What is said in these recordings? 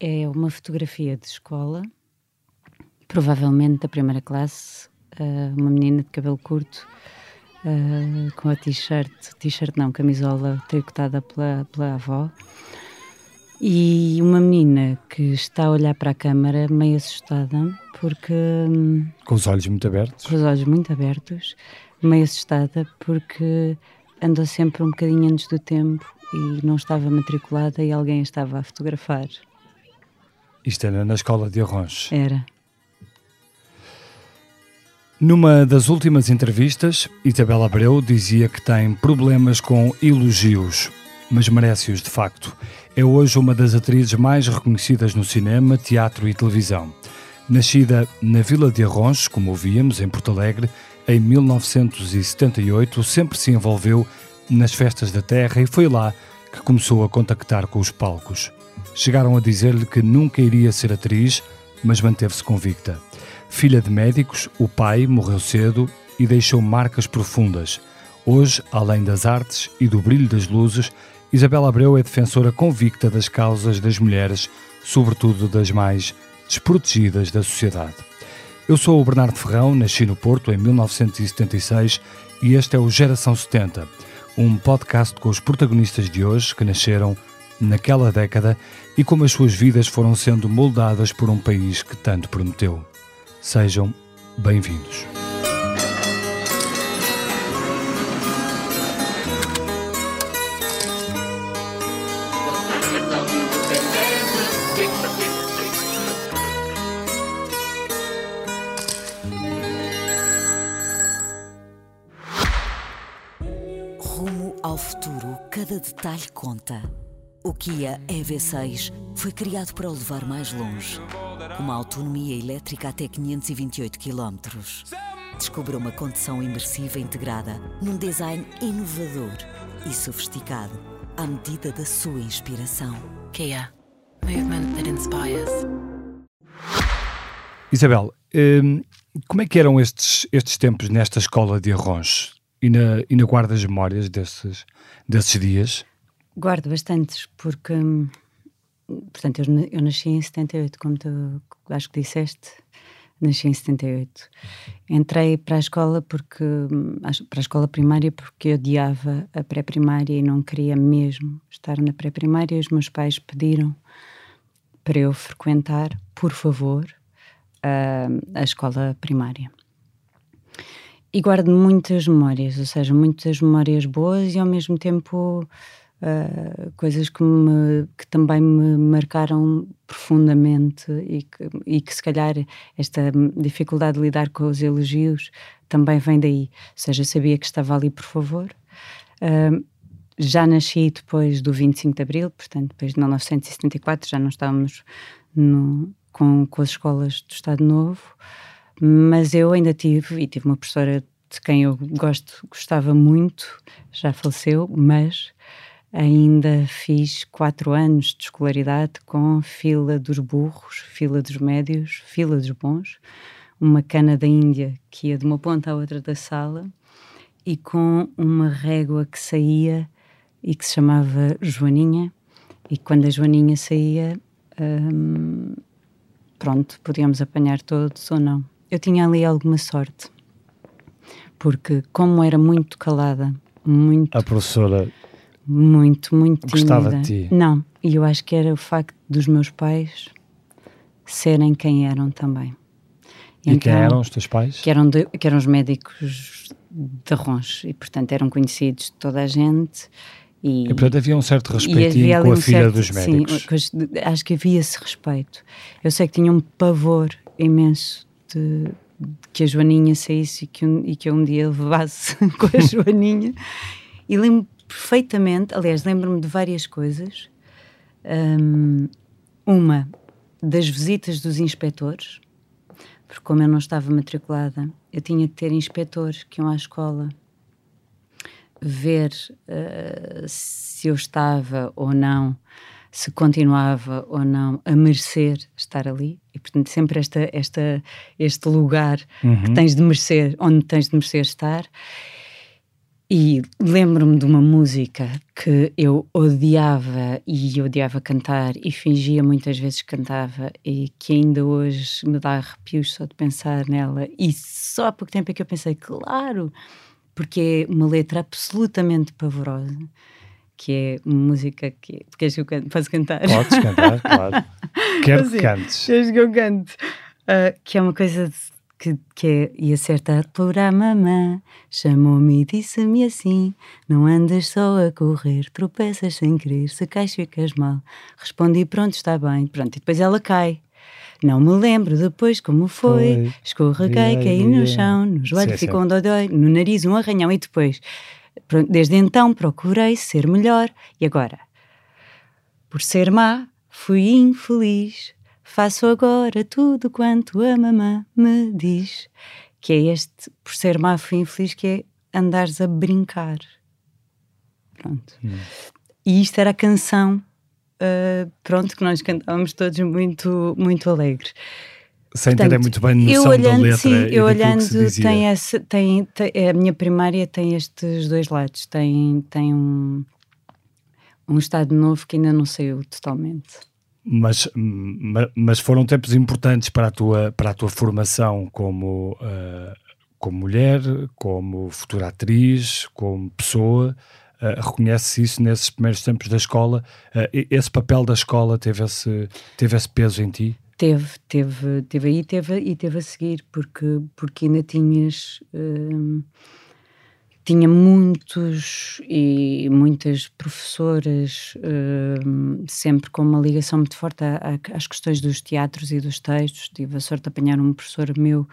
é uma fotografia de escola, provavelmente da primeira classe, uh, uma menina de cabelo curto, uh, com a t-shirt, t-shirt não, camisola tricotada pela, pela avó, e uma menina que está a olhar para a câmara meio assustada, porque. Hum, com os olhos muito abertos? Com os olhos muito abertos, meio assustada, porque andou sempre um bocadinho antes do tempo e não estava matriculada e alguém estava a fotografar. Isto era na escola de Arrons? Era. Numa das últimas entrevistas, Isabela Abreu dizia que tem problemas com elogios, mas merece-os de facto. É hoje uma das atrizes mais reconhecidas no cinema, teatro e televisão. Nascida na Vila de Arrons, como ouvíamos, em Porto Alegre, em 1978, sempre se envolveu nas festas da terra e foi lá que começou a contactar com os palcos. Chegaram a dizer-lhe que nunca iria ser atriz, mas manteve-se convicta. Filha de médicos, o pai morreu cedo e deixou marcas profundas. Hoje, além das artes e do brilho das luzes, Isabela Abreu é defensora convicta das causas das mulheres, sobretudo das mais desprotegidas da sociedade. Eu sou o Bernardo Ferrão, nasci no Porto em 1976 e este é o Geração 70, um podcast com os protagonistas de hoje que nasceram naquela década e como as suas vidas foram sendo moldadas por um país que tanto prometeu. Sejam bem-vindos. Rumo ao futuro, cada detalhe conta. O Kia EV6 foi criado para o levar mais longe, com uma autonomia elétrica até 528 km. Descubra uma condução imersiva integrada num design inovador e sofisticado à medida da sua inspiração. Kia. Movement that inspires. Isabel, hum, como é que eram estes, estes tempos nesta escola de Arrons? E na, e na guardas memórias desses, desses dias? Guardo bastantes, porque, portanto, eu, eu nasci em 78, como tu acho que disseste, nasci em 78. Entrei para a escola porque, para a escola primária porque eu odiava a pré-primária e não queria mesmo estar na pré-primária. Os meus pais pediram para eu frequentar, por favor, a, a escola primária. E guardo muitas memórias, ou seja, muitas memórias boas e ao mesmo tempo Uh, coisas que, me, que também me marcaram profundamente e que, e que, se calhar esta dificuldade de lidar com os elogios também vem daí. Ou seja, sabia que estava ali por favor. Uh, já nasci depois do 25 de Abril, portanto, depois de 1974, já não estávamos no, com, com as escolas do Estado Novo, mas eu ainda tive, e tive uma professora de quem eu gosto, gostava muito, já faleceu, mas Ainda fiz quatro anos de escolaridade com fila dos burros, fila dos médios, fila dos bons, uma cana da Índia que ia de uma ponta à outra da sala e com uma régua que saía e que se chamava Joaninha. E quando a Joaninha saía, hum, pronto, podíamos apanhar todos ou não. Eu tinha ali alguma sorte, porque, como era muito calada, muito. A professora muito, muito tímida. Gostava de ti? Não, e eu acho que era o facto dos meus pais serem quem eram também. E então, quem eram os teus pais? Que eram, de, que eram os médicos de Rons e, portanto, eram conhecidos de toda a gente. E, e portanto, havia um certo respeitinho com a um filha certo, dos médicos. Sim, acho que havia esse respeito. Eu sei que tinha um pavor imenso de, de que a Joaninha saísse e que, um, e que eu um dia levasse com a Joaninha. E lembro perfeitamente, aliás, lembro-me de várias coisas. Um, uma das visitas dos inspectores, porque como eu não estava matriculada, eu tinha que ter inspectores que iam à escola ver uh, se eu estava ou não, se continuava ou não a merecer estar ali. E, portanto, sempre esta, esta, este lugar uhum. que tens de merecer, onde tens de merecer estar. E lembro-me de uma música que eu odiava e odiava cantar e fingia muitas vezes que cantava e que ainda hoje me dá arrepios só de pensar nela. E só há pouco tempo é que eu pensei, claro, porque é uma letra absolutamente pavorosa, que é uma música que. Queres que eu cante? Posso cantar? Podes cantar, claro. Quero que Assim, cantes. Queres que eu cante? Ah, que é uma coisa de- que, que é. E acertar por a mamã, chamou-me e disse-me assim: Não andas só a correr, tropeças sem querer, se cais ficas mal. Respondi: Pronto, está bem. Pronto, e depois ela cai. Não me lembro depois como foi. Foi. Escorreguei, caí no chão, no joelho Sim, ficou sim. um dodói, no nariz um arranhão e depois. Pronto, desde então procurei ser melhor. E agora? Por ser má, fui infeliz. Faço agora tudo quanto a mamã me diz. Que é este, por ser má, fui infeliz, que é andares a brincar. Pronto. E isto era a canção, ah, pronto, que nós cantávamos todos muito, muito alegres. Sem Portanto, terem muito bem eu noção da olhando, letra sim, e eu olhando, que se dizia. tem essa, tem, tem- a minha primária tem estes dois lados. Tem, tem um, um estado novo que ainda não saiu totalmente. Mas, ma- mas foram tempos importantes para a tua, para a tua formação como, ah, como mulher, como futura atriz, como pessoa. Ah, reconhece isso nesses primeiros tempos da escola? E- esse papel da escola teve esse, teve esse peso em ti? Teve, teve, teve aí teve, e teve a seguir, porque, porque ainda tinhas. hum, tinha muitos e muitas professoras hum, sempre com uma ligação muito forte às questões dos teatros e dos textos. Tive a sorte de apanhar um professor meu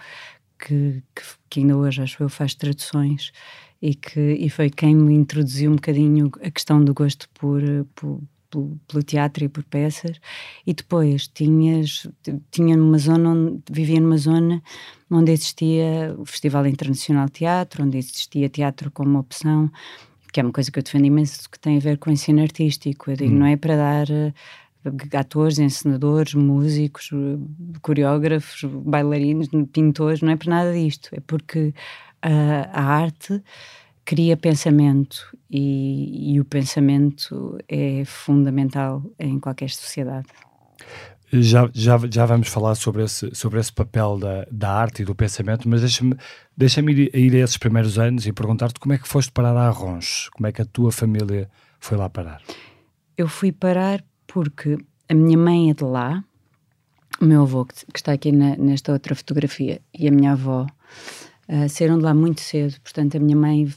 que, que, que ainda hoje acho eu faz traduções e que e foi quem me introduziu um bocadinho a questão do gosto por, por- pelo, pelo teatro e por peças. E depois tinhas tinha numa zona onde vivia numa zona onde existia o Festival Internacional de Teatro onde existia teatro como opção que é uma coisa que eu defendo imenso que tem a ver com o ensino artístico. Eu digo, não é para dar eh, atores, encenadores, músicos, eh, coreógrafos, bailarinos, pintores, não é para nada disto. É porque ah, a arte cria pensamento e, e o pensamento é fundamental em qualquer sociedade. Já, já, já vamos falar sobre esse, sobre esse papel da, da arte e do pensamento, mas deixa-me deixa ir, ir a esses primeiros anos e perguntar-te como é que foste parar a Arrons, como é que a tua família foi lá parar. Eu fui parar porque a minha mãe é de lá, o meu avô, que, que está aqui na- nesta outra fotografia, e a minha avó ah, saíram de lá muito cedo. Portanto, a minha mãe,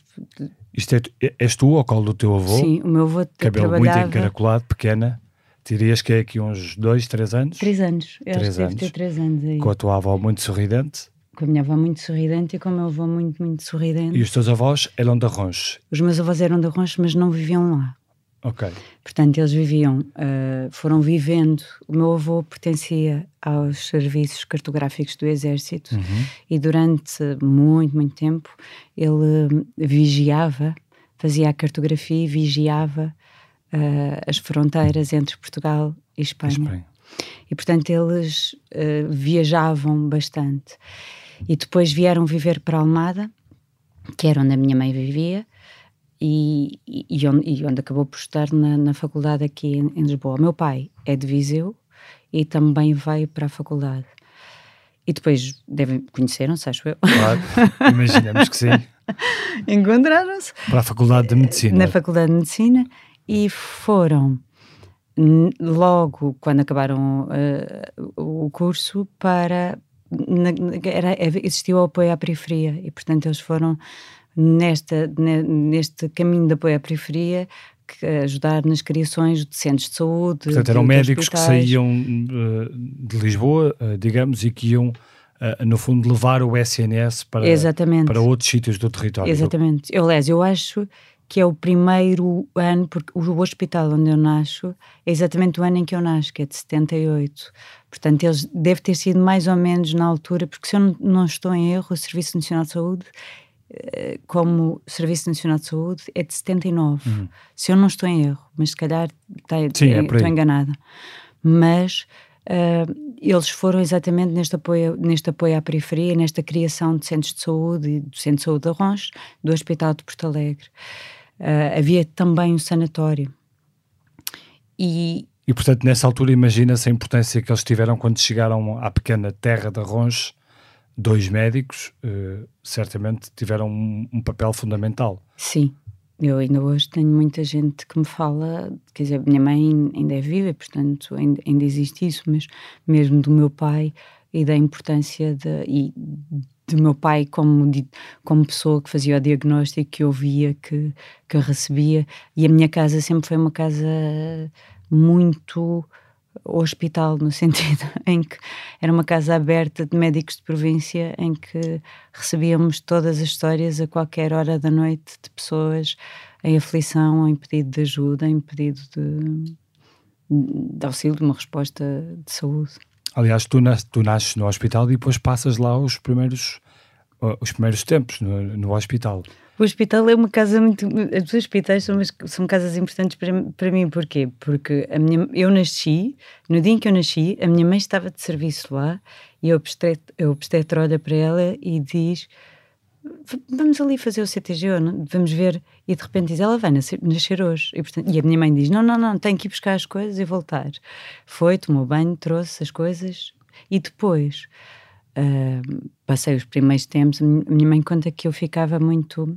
Isto é, és tu ao colo do teu avô, sim, o meu avô cabelo muito trabalhava encaracolado, pequena, dirias que é aqui uns dois, três anos, três anos. Eu Três acho que ter três anos aí. com a tua avó muito sorridente, Com a minha avó muito sorridente e com o meu avô muito, muito sorridente. e os teus avós eram de Arrons. Os meus avós eram de Roncho, mas não viviam lá. Ok. Portanto, eles viviam, ah, foram vivendo. O meu avô pertencia aos serviços cartográficos do Exército e durante muito, muito tempo ele vigiava, fazia a cartografia e vigiava ah, as fronteiras entre Portugal e Espanha. Espanha. E portanto eles ah, viajavam bastante. E depois vieram viver para Almada, que era onde a minha mãe vivia, e, e, onde, e onde acabou por estudar na, na faculdade aqui em, em Lisboa. O meu pai é de Viseu e também veio para a faculdade. E depois devem conheceram-se, acho eu. Claro, imaginamos que sim. Encontraram-se Para a Faculdade de Medicina. na Faculdade de Medicina e foram logo quando acabaram eh, o curso para na- era, existia o apoio à periferia e portanto eles foram nesta, ne- neste caminho de apoio à periferia ajudar nas criações de centros de saúde Portanto, eram médicos que saíam eh, de Lisboa, eh, digamos, e que iam, eh, no fundo, levar o SNS para, Exatamente. para outros sítios do território. Exatamente. Eu, aliás, eu acho que é o primeiro ano, porque o hospital onde eu nasço é exatamente o ano em que eu nasço, que é de 78. Portanto, eles deve ter sido mais ou menos na altura, porque se eu não, não estou em erro, o Serviço Nacional de Saúde, como Serviço Nacional de Saúde, é de 79. Se eu não estou em erro, mas se calhar tá- Sim, é estou enganada. Mas uh, eles foram exatamente neste apoio, neste apoio à periferia, nesta criação de centros de saúde, do Centro de Saúde de Arrons, do Hospital de Porto Alegre. Uh, havia também um sanatório. E, e, portanto, nessa altura, imagina-se a importância que eles tiveram quando chegaram à pequena terra de Arrons, dois médicos, uh, certamente tiveram um, um papel fundamental. Sim, eu ainda hoje tenho muita gente que me fala, quer dizer, minha mãe ainda é viva, portanto ainda, ainda existe isso, mas mesmo do meu pai e da importância de, e do meu pai como, como pessoa que fazia o diagnóstico, que ouvia, que, que recebia, e a minha casa sempre foi uma casa muito hospital, no sentido em que era uma casa aberta de médicos de província em que recebíamos todas as histórias a qualquer hora da noite de pessoas em aflição, em pedido de ajuda, em pedido de, de auxílio, de uma resposta de saúde. Aliás, tu, tu nasces no hospital e depois passas lá os primeiros, os primeiros tempos no, no hospital. O hospital é uma casa muito. Os hospitais são, são casas importantes para, para mim, porquê? Porque a minha, eu nasci, no dia em que eu nasci, a minha mãe estava de serviço lá e o obstetra olha para ela e diz: Vamos ali fazer o CTG, vamos ver. E de repente diz: Ela vai nascer, nascer hoje. E, portanto, e a minha mãe diz: Não, não, não, tenho que ir buscar as coisas e voltar. Foi, tomou banho, trouxe as coisas e depois. Uh, passei os primeiros tempos. A minha mãe conta que eu ficava muito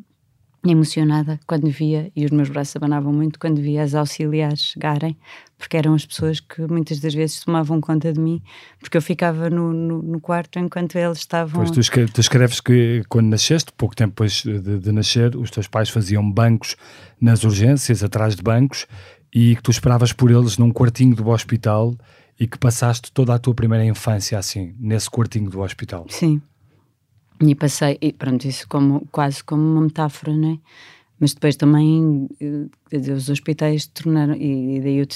emocionada quando via, e os meus braços abanavam muito quando via as auxiliares chegarem, porque eram as pessoas que muitas das vezes tomavam conta de mim, porque eu ficava no, no, no quarto enquanto eles estavam. Pois tu, escreves, tu escreves que quando nasceste, pouco tempo depois de, de, nascer, os teus pais faziam bancos nas urgências, atrás de bancos, e que tu esperavas por eles num quartinho do hospital e que passaste toda a tua primeira infância assim, nesse quartinho do hospital. Sim. E passei, e pronto, isso como, quase como uma metáfora, não é? Mas depois também, eh, os hospitais tornaram, e daí eu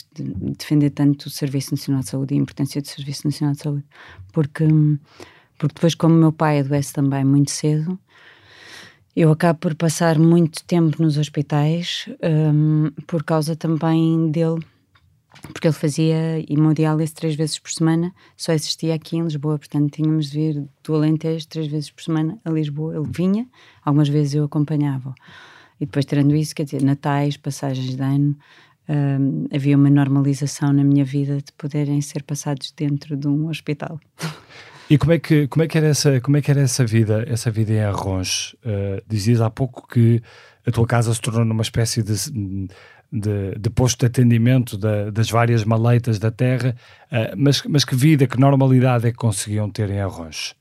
defender tanto o Serviço Nacional de Saúde e a importância do Serviço Nacional de Saúde, porque, porque depois, como meu pai adoece também muito cedo, eu acabo por passar muito tempo nos hospitais um, por causa também dele porque ele fazia hemodiálise três vezes por semana, só existia aqui em Lisboa, portanto tínhamos de vir do Alentejo três vezes por semana a Lisboa. Ele vinha, algumas vezes eu acompanhava. E depois, tirando isso, quer dizer, natais, passagens de ano, hum, havia uma normalização na minha vida de poderem ser passados dentro de um hospital. E como é que como é que era essa como é que era essa vida essa vida em Arrons? Uh, dizias há pouco que a tua casa se tornou numa espécie de de, de posto de atendimento da, das várias maleitas da terra, uh, mas, mas que vida, que normalidade é que conseguiam ter em Arrões?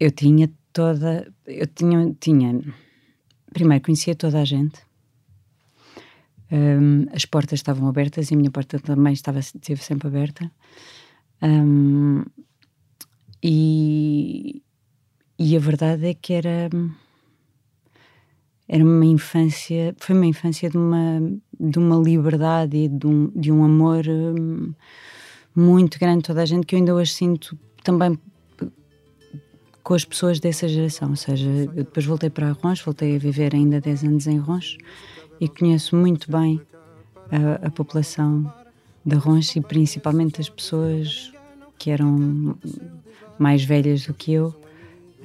Eu tinha toda, eu tinha, tinha primeiro conhecia toda a gente, um, as portas estavam abertas e a minha porta também estava, esteve sempre aberta. Um, e, e a verdade é que era era uma infância, foi uma infância de uma, de uma liberdade e de um, de um amor hum, muito grande. Toda a gente que eu ainda hoje sinto também com as pessoas dessa geração, ou seja, eu depois voltei para Arrons, voltei a viver ainda 10 anos em Arrons e conheço muito bem a, a população de Arrons e principalmente as pessoas que eram mais velhas do que eu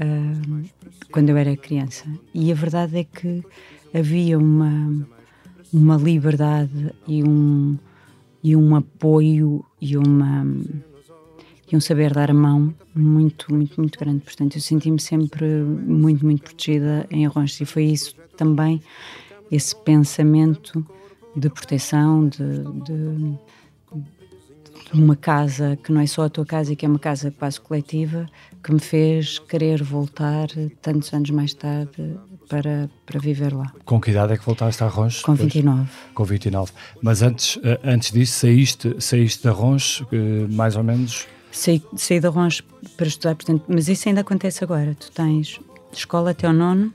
uh, quando eu era criança. E a verdade é que havia uma, uma liberdade e um, e um apoio e uma e um saber dar a mão muito, muito, muito grande. Portanto, eu senti-me sempre muito, muito protegida em Arrões e foi isso também, esse pensamento de proteção, de, de uma casa que não é só a tua casa e que é uma casa quase coletiva, que me fez querer voltar tantos anos mais tarde para, para viver lá. Com que idade é que voltaste a Arrons? Com 29. Com 29. Mas antes, eh, antes disso, saíste, saíste de Arrons, eh, mais ou menos? Saí, saí de Arrons para estudar, portanto, mas isso ainda acontece agora. Tu tens escola até o nono,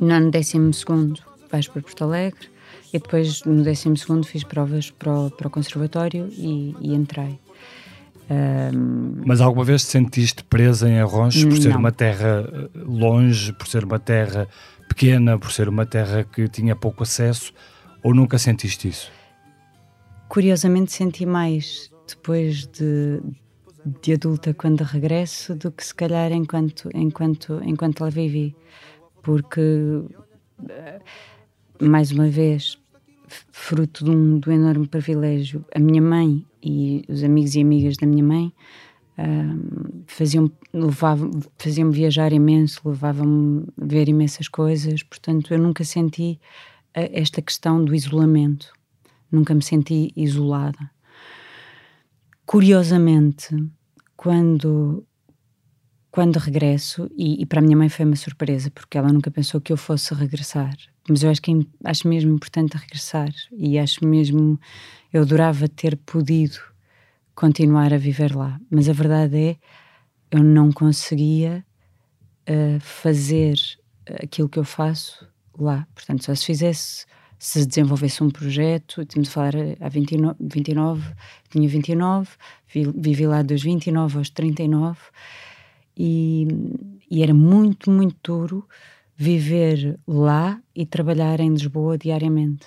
nono, décimo segundo vais para Porto Alegre, e depois, no 12 fiz provas para o, para o conservatório e, e entrei. Um, Mas alguma vez te sentiste presa em Arrões por ser não. uma terra eh, longe, por ser uma terra pequena, por ser uma terra que tinha pouco acesso, ou nunca sentiste isso? Curiosamente senti mais depois de, de adulta quando regresso do que se calhar enquanto enquanto enquanto lá vivi porque eh, mais uma vez fruto de um enorme privilégio. A minha mãe e os amigos e amigas da minha mãe faziam levavam faziam viajar imenso levavam-me a ver imensas coisas. Portanto eu nunca senti eh, esta questão do isolamento. Nunca me senti isolada. Curiosamente quando quando regresso, e, e, para a minha mãe foi uma surpresa, porque ela nunca pensou que eu fosse regressar. Mas eu acho que acho mesmo importante regressar e acho mesmo eu adorava ter podido continuar a viver lá. Mas a verdade é eu não conseguia uh, fazer aquilo que eu faço lá. Portanto, só se fizesse se desenvolvesse um projeto, temos a falar há 29, 29 tinha 29, vivi lá dos 29 aos 39 e, e era muito, muito duro viver lá e trabalhar em Lisboa diariamente.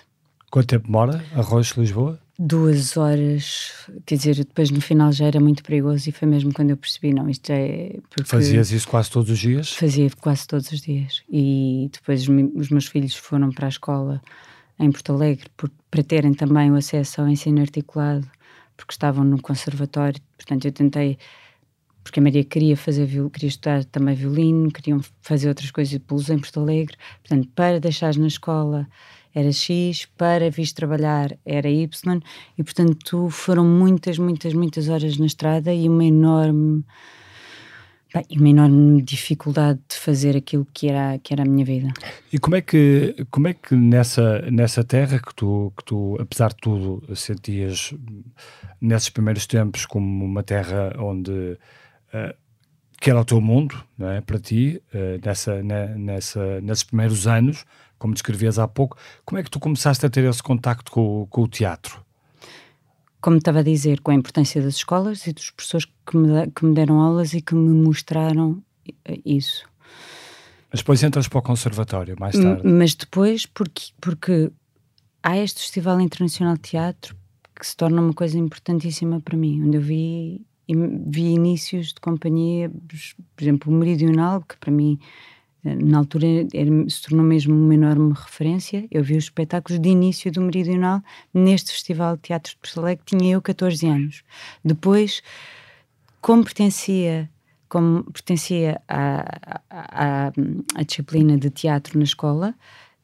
Quanto tempo demora Arroz, Lisboa? Duas horas, quer dizer, depois no final já era muito perigoso e foi mesmo quando eu percebi, não, isto é... Fazias isso quase todos os dias? Fazia quase todos os dias e depois os meus filhos foram para a escola em Porto Alegre por, para terem também o acesso ao ensino articulado, porque estavam no conservatório. Portanto, eu tentei, porque a Maria queria fazer, queria estudar também violino, queriam fazer outras coisas de em Porto Alegre. Portanto, para deixar na escola era X, para vir trabalhar era Y, e portanto foram muitas, muitas, muitas horas na estrada e uma enorme Bem, uma enorme dificuldade de fazer aquilo que era, que era a minha vida. E como é que, como é que nessa, nessa terra que tu, que tu, apesar de tudo, sentias nesses primeiros tempos como uma terra onde uh, que era o teu mundo, não é, para ti, uh, nessa, nessa, nesses primeiros anos, como descrevias há pouco, como é que tu começaste a ter esse contacto com, com o teatro? como estava a dizer, com a importância das escolas e dos professores que me, que me deram aulas e que me mostraram isso. Mas depois entras para o conservatório, mais tarde. Mas depois, porque, porque há este Festival Internacional de Teatro que se torna uma coisa importantíssima para mim, onde eu vi, vi inícios de companhia, por exemplo, o Meridional, que para mim na altura era, se tornou mesmo uma enorme referência. Eu vi os espetáculos de início do Meridional neste Festival de Teatro de Porto Alegre, tinha eu 14 anos. Depois, como pertencia, como pertencia à, à, à disciplina de teatro na escola,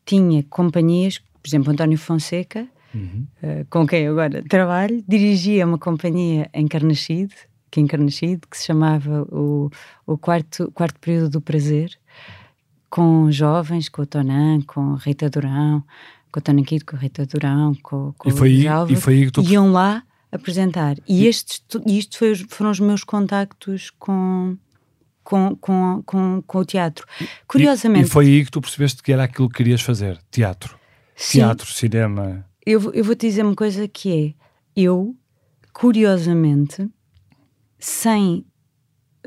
tinha companhias, por exemplo, António Fonseca, uhum. uh, com quem agora trabalho, dirigia uma companhia em Carnaxide, que, em Carnaxide, que se chamava o, o quarto, quarto Período do Prazer, com jovens, com o Tonan, com a Rita Durão, com o Tonan Kid, com a Rita Durão, com, com e foi aí, e foi aí que tu... iam lá apresentar. E, e estes, isto foi, foram os meus contactos com, com, com, com, com o teatro. Curiosamente... E, e, foi aí que tu percebeste que era aquilo que querias fazer, teatro. Sim, teatro, cinema... Eu, eu vou-te dizer uma coisa que é, eu, curiosamente, sem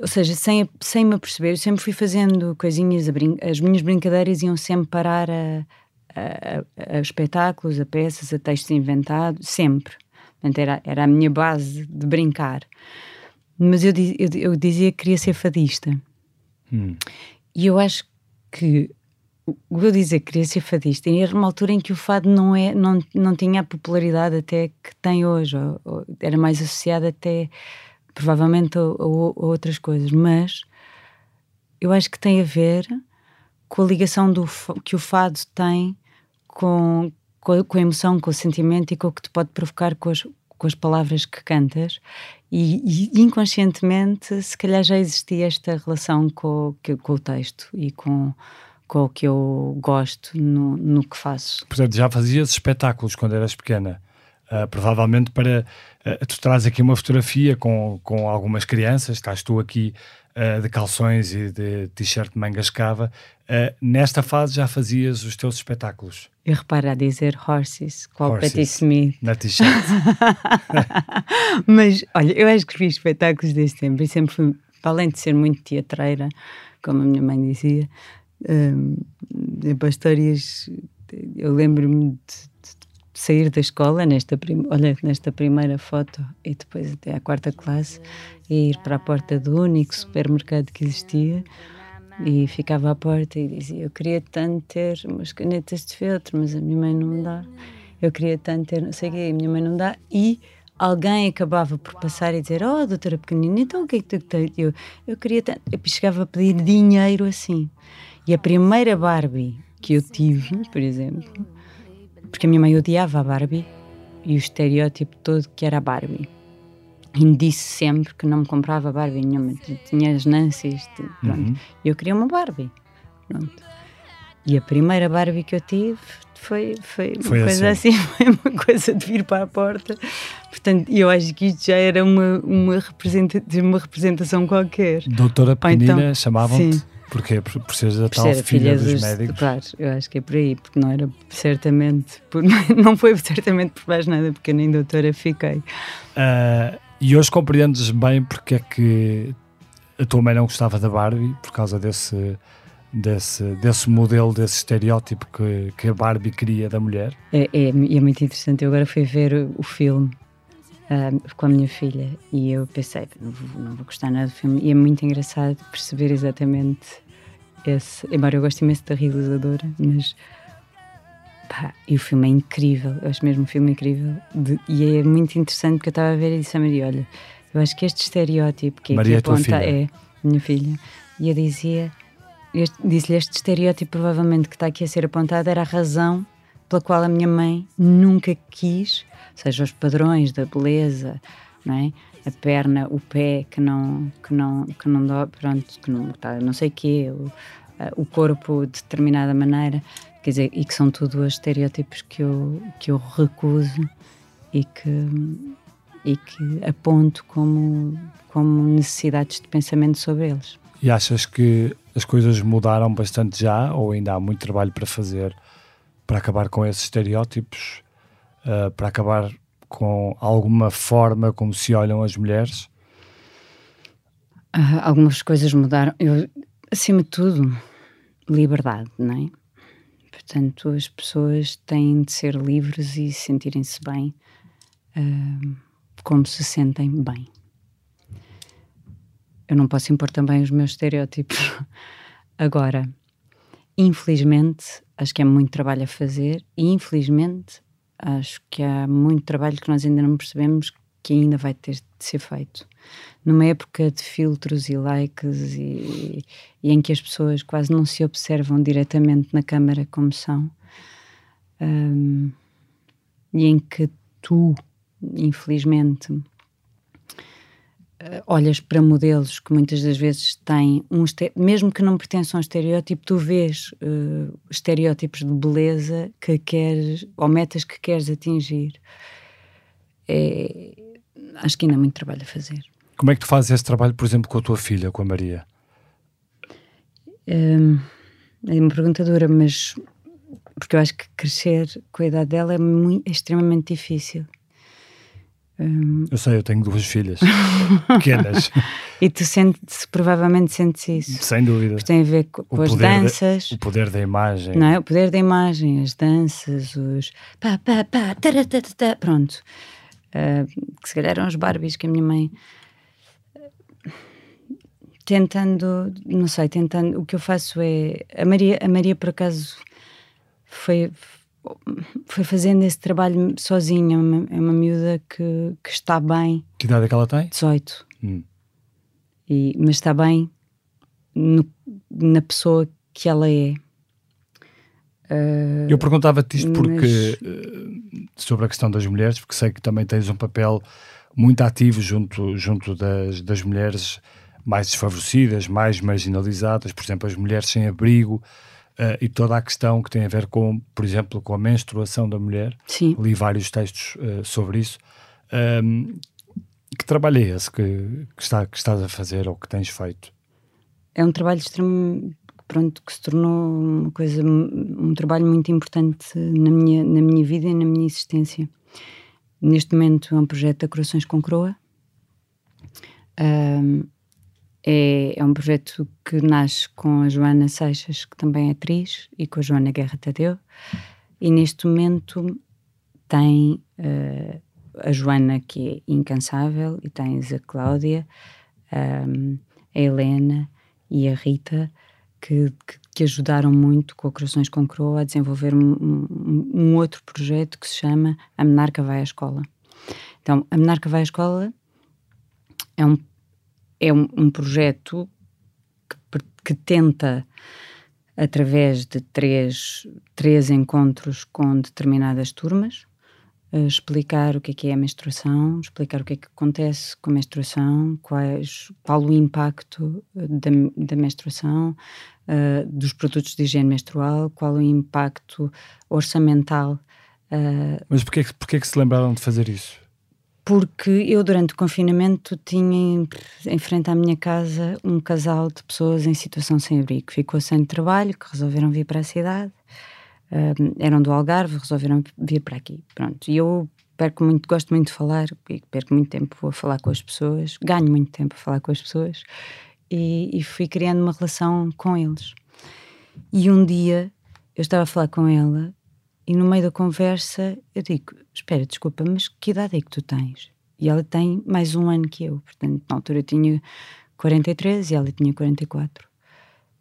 ou seja, sem, sem me aperceber, eu sempre fui fazendo coisinhas, as minhas brincadeiras iam sempre parar a, a, a, espetáculos, a peças, a textos inventados, sempre. Portanto, era, era a minha base de brincar. Mas eu, eu, eu dizia que queria ser fadista. Hum. E eu acho que vou dizer que queria ser fadista era uma altura em que o fado não, é, não, não tinha a popularidade até que tem hoje, ou, ou era mais associado até provavelmente a, a, a outras coisas, mas eu acho que tem a ver com a ligação do, que o fado tem com, com a, com, a, emoção, com o sentimento e com o que te pode provocar com as, com as palavras que cantas. E, e inconscientemente, se calhar já existia esta relação com, com o texto e com, com o que eu gosto no, no que faço. Portanto, já fazias espetáculos quando eras pequena? Uh, provavelmente para. Uh, tu traz aqui uma fotografia com, com algumas crianças, estás tu aqui uh, de calções e de t-shirt de mangas cava. nesta fase já fazias os teus espetáculos? Eu reparo a dizer horses, qual horses, Patti Smith. Na t-shirt. Mas, olha, eu acho que fiz espetáculos desse tempo e sempre fui, além de ser muito teatreira, como a minha mãe dizia, um, histórias. Eu lembro-me de sair da escola, nesta, prim olha, nesta primeira foto, e depois até à quarta classe, e ir para a porta do único supermercado que existia, e ficava à porta e dizia: Eu queria tanto ter umas canetas de feltro, mas a minha mãe não me dá. Eu queria tanto ter, não sei o quê, a minha mãe não dá. E alguém acabava por passar e dizer: Oh, doutora pequenina, então o que é que tu tens? Eu, eu queria tanto. Eu chegava a pedir dinheiro assim. E a primeira Barbie que eu tive, por exemplo, porque a minha mãe odiava a Barbie e o estereótipo todo que era a Barbie. E me disse sempre que não me comprava Barbie nenhuma. Tinha as Nancy's, pronto. Uhum. Eu queria uma Barbie. Pronto. E a primeira Barbie que eu tive foi, foi, foi uma coisa assim. assim, foi uma coisa de vir para a porta. Portanto, eu acho que isto já era uma, uma, representa uma representação qualquer. Doutora Pequenina, então, chamavam-te? Porquê? Por, por seres a por tal ser filha, filha dos, dos, médicos? Claro, eu acho que é por aí, porque não era certamente, por, não foi certamente por mais nada, porque eu nem doutora fiquei. Uh, e hoje compreendes bem porque é que a tua mãe não gostava da Barbie, por causa desse, desse, desse modelo, desse estereótipo que, que a Barbie queria da mulher? É, é, é muito interessante. Eu agora fui ver o filme com a minha filha e eu pensei, não vou, não vou gostar nada do filme. E é muito engraçado perceber exatamente esse. Embora eu goste imenso da realizadora, mas. Pá, e o filme é incrível, eu acho mesmo um filme incrível. De, e é muito interessante porque eu estava a ver e disse a Maria: Olha, eu acho que este estereótipo que Maria aqui aponta é minha filha. E eu dizia: disse-lhe este estereótipo provavelmente que está aqui a ser apontado era a razão pela qual a minha mãe nunca quis, seja os padrões da beleza, não é? A perna, o pé que não que não que não dá, pronto, que não está, não sei quê, o, o corpo de determinada maneira, quer dizer, e que são tudo os estereótipos que eu que eu recuso e que e que aponto como como necessidades de pensamento sobre eles. E achas que as coisas mudaram bastante já ou ainda há muito trabalho para fazer para acabar com esses estereótipos, uh, para acabar com alguma forma como se olham as mulheres? Uh, algumas coisas mudaram. Eu, acima de tudo, liberdade, não é? Portanto, as pessoas têm de ser livres e sentirem-se bem uh, como se sentem bem eu não posso impor também os meus estereótipos. Agora, infelizmente, acho que é muito trabalho a fazer e infelizmente acho que há muito trabalho que nós ainda não percebemos que ainda vai ter de ser feito. Numa época de filtros e likes e, e em que as pessoas quase não se observam diretamente na câmara como são, um, e em que tu, infelizmente, olhas para modelos que muitas das vezes têm um mesmo que não pertençam ao estereótipo, tu vês uh, estereótipos de beleza que queres ou metas que queres atingir. É, acho que ainda há muito trabalho a fazer. Como é que tu fazes esse trabalho, por exemplo, com a tua filha, com a Maria? Um, é uma pergunta dura, mas porque eu acho que crescer com a idade dela é, muito, é extremamente difícil. Um... Eu sei, eu tenho duas filhas pequenas. e tu sentes, provavelmente sentes isso. Sem dúvida. Porque tem a ver com, com as danças. O poder da imagem. Não é? O poder da imagem, as danças, os pá, pá, pá, tara, tara, tara, pronto. Uh, que se calhar eram os Barbies que a minha mãe tentando, não sei, tentando, o que eu faço é, a Maria, a Maria por acaso foi, foi fazendo esse trabalho sozinha. É uma, é uma miúda que, que está bem. Que idade é que ela tem? 18. Hum. E, mas está bem no, na pessoa que ela é. Uh, Eu perguntava-te isto porque mas... uh, sobre a questão das mulheres, porque sei que também tens um papel muito ativo junto, junto das, das mulheres mais desfavorecidas, mais marginalizadas, por exemplo, as mulheres sem abrigo, Uh, e toda a questão que tem a ver com, por exemplo, com a menstruação da mulher. Sim. Li vários textos uh, sobre isso. Um, que trabalho é esse que, que, está, que estás a fazer ou que tens feito? É um trabalho extremo, pronto, que se tornou uma coisa, um trabalho muito importante na minha, na minha vida e na minha existência. Neste momento é um projeto da Corações com Croa. Um, é, é um projeto que nasce com a Joana Seixas, que também é atriz, e com a Joana Guerra Tadeu, e neste momento tem uh, a Joana, que é incansável, e tens a Cláudia, um, a Helena e a Rita, que, que, que, ajudaram muito com a Corações com Croa a desenvolver um, um, um, outro projeto que se chama A Menarca Vai à Escola. Então, A Menarca Vai à Escola é um, é um, um projeto que, que tenta através de três, três encontros com determinadas turmas, uh, explicar o que é, que é a menstruação, explicar o que é que acontece com a menstruação, quais, qual o impacto da, da menstruação, uh, dos produtos de higiene menstrual, qual o impacto orçamental. Uh, Mas porquê, porquê que se lembraram de fazer isso? Porque eu durante o confinamento tinha em frente à minha casa um casal de pessoas em situação sem abrigo, que ficou sem trabalho, que resolveram vir para a cidade, um, eram do Algarve, resolveram vir para aqui, pronto, e eu perco muito, gosto muito de falar, perco muito tempo a falar com as pessoas, ganho muito tempo a falar com as pessoas, e, e fui criando uma relação com eles. E um dia eu estava a falar com ela e no meio da conversa eu digo: Espera, desculpa, mas que idade é que tu tens? E ela tem mais um ano que eu, portanto, na altura eu tinha 43 e ela tinha 44.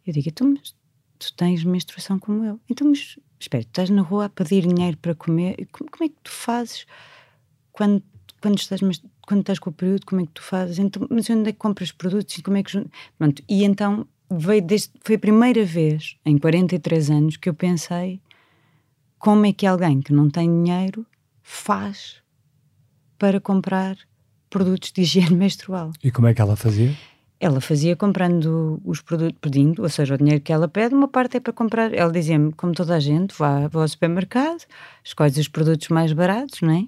Eu digo: Então, mas tu tens menstruação como eu. Então, mas espera, tu estás na rua a pedir dinheiro para comer. Como, como é que tu fazes quando, quando, estás, quando estás com o período? Como é que tu fazes? Então, mas onde é que compras produtos? Como é que. Pronto, e então veio desde, foi a primeira vez em 43 anos que eu pensei como é que alguém que não tem dinheiro faz para comprar produtos de higiene menstrual. E como é que ela fazia? Ela fazia comprando os produtos, pedindo, ou seja, o dinheiro que ela pede, uma parte é para comprar. Ela dizia-me, como toda a gente, vá, vá ao supermercado, escolhes os produtos mais baratos, não é?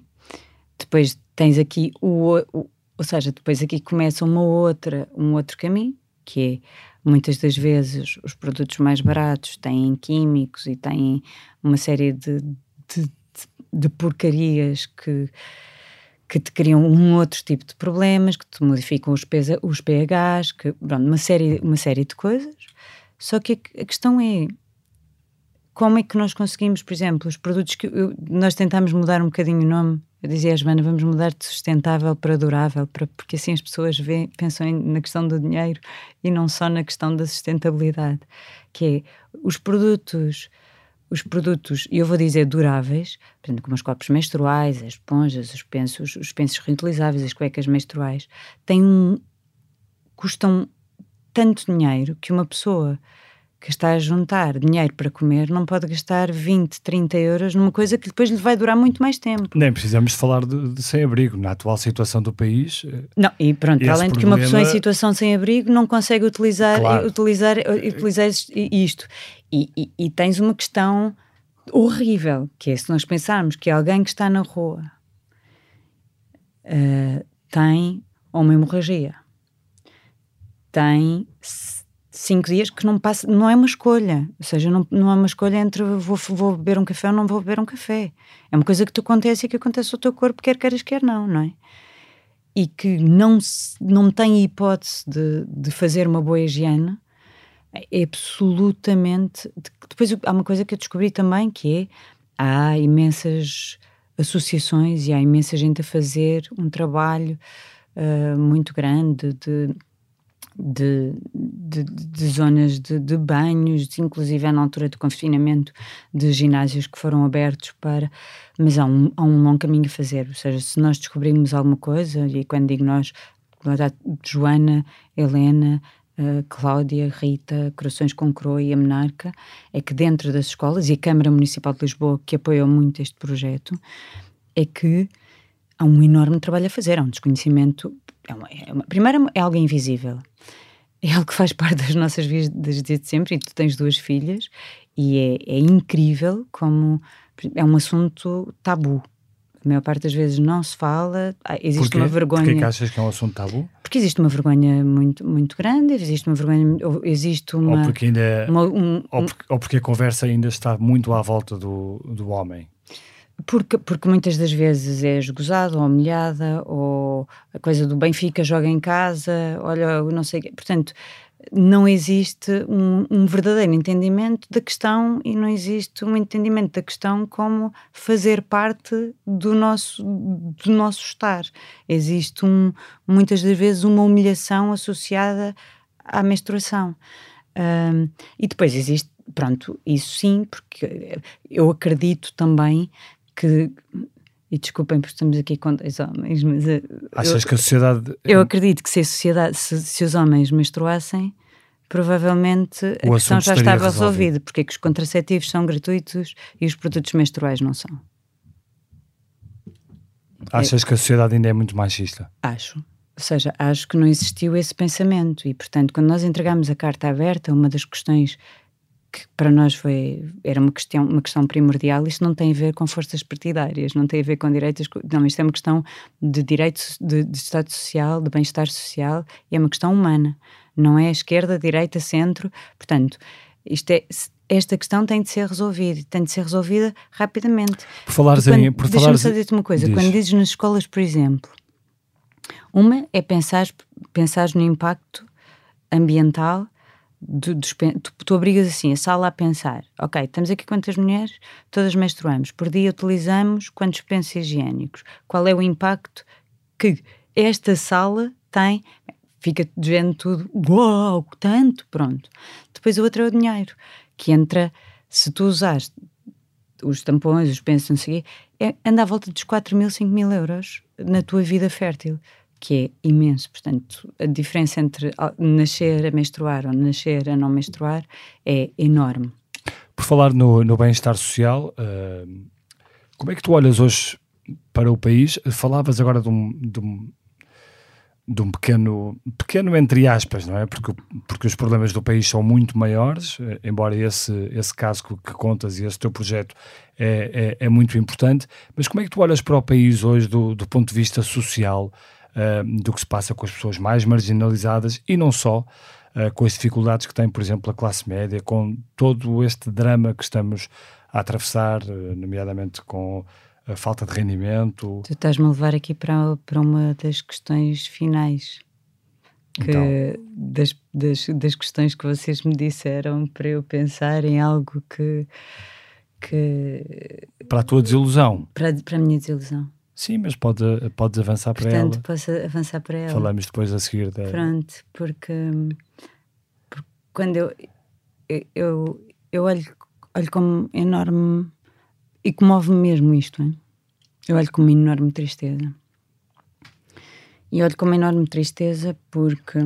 Depois tens aqui o, o ou seja, depois aqui começa uma outra, um outro caminho, que é muitas das vezes os produtos mais baratos têm químicos e têm uma série de, de, de porcarias que, que te criam um outro tipo de problemas, que te modificam os, pesa, os pHs, que, pronto, uma, série, uma série de coisas. Só que a, questão é como é que nós conseguimos, por exemplo, os produtos que eu, nós tentamos mudar um bocadinho o nome eu dizia Joana, vamos mudar de sustentável para durável, para, porque assim as pessoas veem, pensam na questão do dinheiro e não só na questão da sustentabilidade, que é os produtos, os produtos, eu vou dizer duráveis, por exemplo, como os copos menstruais, as esponjas, os pensos, os pensos reutilizáveis, as cuecas menstruais, têm um, custam tanto dinheiro que uma pessoa que está a juntar dinheiro para comer não pode gastar 20, 30 euros numa coisa que depois lhe vai durar muito mais tempo. Nem precisamos falar de, de sem-abrigo na atual situação do país. Eh, não, e pronto, além de que uma pessoa em situação sem-abrigo não consegue utilizar, claro. utilizar, utilizar isto. E, e, e tens uma questão horrível, que é se nós pensarmos que alguém que está na rua uh, tem uma hemorragia, tem cinco dias que não passa, não é uma escolha, ou seja, não, não é uma escolha entre vou, vou beber um café ou não vou beber um café. É uma coisa que te acontece e que acontece ao teu corpo, quer queiras, quer não, não é? E que não, não tem hipótese de, de fazer uma boa higiene, é absolutamente. Depois há uma coisa que eu descobri também que é há imensas associações e há imensa gente a fazer um trabalho uh, muito grande de de, de, de zonas de, de, banhos, inclusive na altura do confinamento, de ginásios que foram abertos para. Mas há um, há um longo caminho a fazer, ou seja, se nós descobrirmos alguma coisa, e quando digo nós, Joana, Helena, Uh, Cláudia, Rita, Corações com Croa e a Menarca, é que dentro das escolas, e a Câmara Municipal de Lisboa, que apoiou muito este projeto, é que há um enorme trabalho a fazer, há um desconhecimento é uma, é uma, primeiro é algo invisível. É algo que faz parte das nossas vidas desde sempre e tu tens duas filhas e é, é incrível como é um assunto tabu. A maior parte das vezes não se fala, ah, existe Porquê? uma vergonha. Porquê que achas que é um assunto tabu? Porque existe uma vergonha muito, muito grande, existe uma vergonha, existe uma... Ou porque, ainda, uma, um, ou, porque, ou porque a conversa ainda está muito à volta do, do homem. Porque, porque muitas das vezes és gozado ou humilhada, ou a coisa do Benfica joga em casa, olha, não sei. Portanto, não existe um, um, verdadeiro entendimento da questão e não existe um entendimento da questão como fazer parte do nosso, do nosso estar. Existe um, muitas das vezes uma humilhação associada à menstruação. Um, e depois existe, pronto, isso sim, porque eu acredito também que e desculpem porque estamos aqui com dois homens, mas. Eh, Achas eu, que a sociedade. Eu acredito que se a sociedade, se, se os homens menstruassem, provavelmente a questão já estava resolvida. Porque é que os contraceptivos são gratuitos e os produtos menstruais não são? Achas é, que a sociedade ainda é muito machista? Acho. Ou seja, acho que não existiu esse pensamento e, portanto, quando nós entregamos a carta aberta, uma das questões que para nós foi era uma questão uma questão primordial. Isto não tem a ver com forças partidárias não tem a ver com direitos não isto é uma questão de direitos de, de estado social de bem-estar social e é uma questão humana não é esquerda direita centro. Portanto isto é esta questão tem de ser resolvida tem de ser resolvida rapidamente. Por falares quando, em por deixa-me só dizer-te uma coisa diz. quando dizes nas escolas por exemplo uma é pensar pensar no impacto ambiental tu, tu, obrigas assim a sala a pensar: ok, estamos aqui quantas mulheres, todas menstruamos, por dia utilizamos quantos pensos higiênicos, qual é o impacto que esta sala tem? Fica vendo tudo, uau, tanto, pronto. Depois o outro é o dinheiro, que entra, se tu usares os tampões, os pensos, não sei o quê, é, anda à volta dos 4 mil, 5 mil euros na tua vida fértil que é imenso. Portanto, a diferença entre nascer a menstruar ou nascer a não menstruar é enorme. Por falar no, no bem-estar social, uh, como é que tu olhas hoje para o país? Falavas agora de um, de um, de um pequeno, pequeno entre aspas, não é? Porque, porque os problemas do país são muito maiores, eh, embora esse, esse caso que, contas e esse teu projeto é, é, é, muito importante. Mas como é que tu olhas para o país hoje do, do ponto de vista social? Uh, do que se passa com as pessoas mais marginalizadas e não só, uh, com as dificuldades que tem, por exemplo, a classe média, com todo este drama que estamos a atravessar, uh, nomeadamente com a falta de rendimento. Tu estás-me a levar aqui para, para uma das questões finais. Que, então. das, das, das questões que vocês me disseram para eu pensar em algo que, que para a tua desilusão para, para a minha desilusão Sim, mas pode, podes avançar Portanto, para ela. Portanto, posso avançar para ela. Falamos depois a seguir da. Pronto, porque, porque quando eu, eu, eu olho, olho como enorme. E comove-me mesmo isto, hein? eu olho com uma enorme tristeza. E olho com uma enorme tristeza porque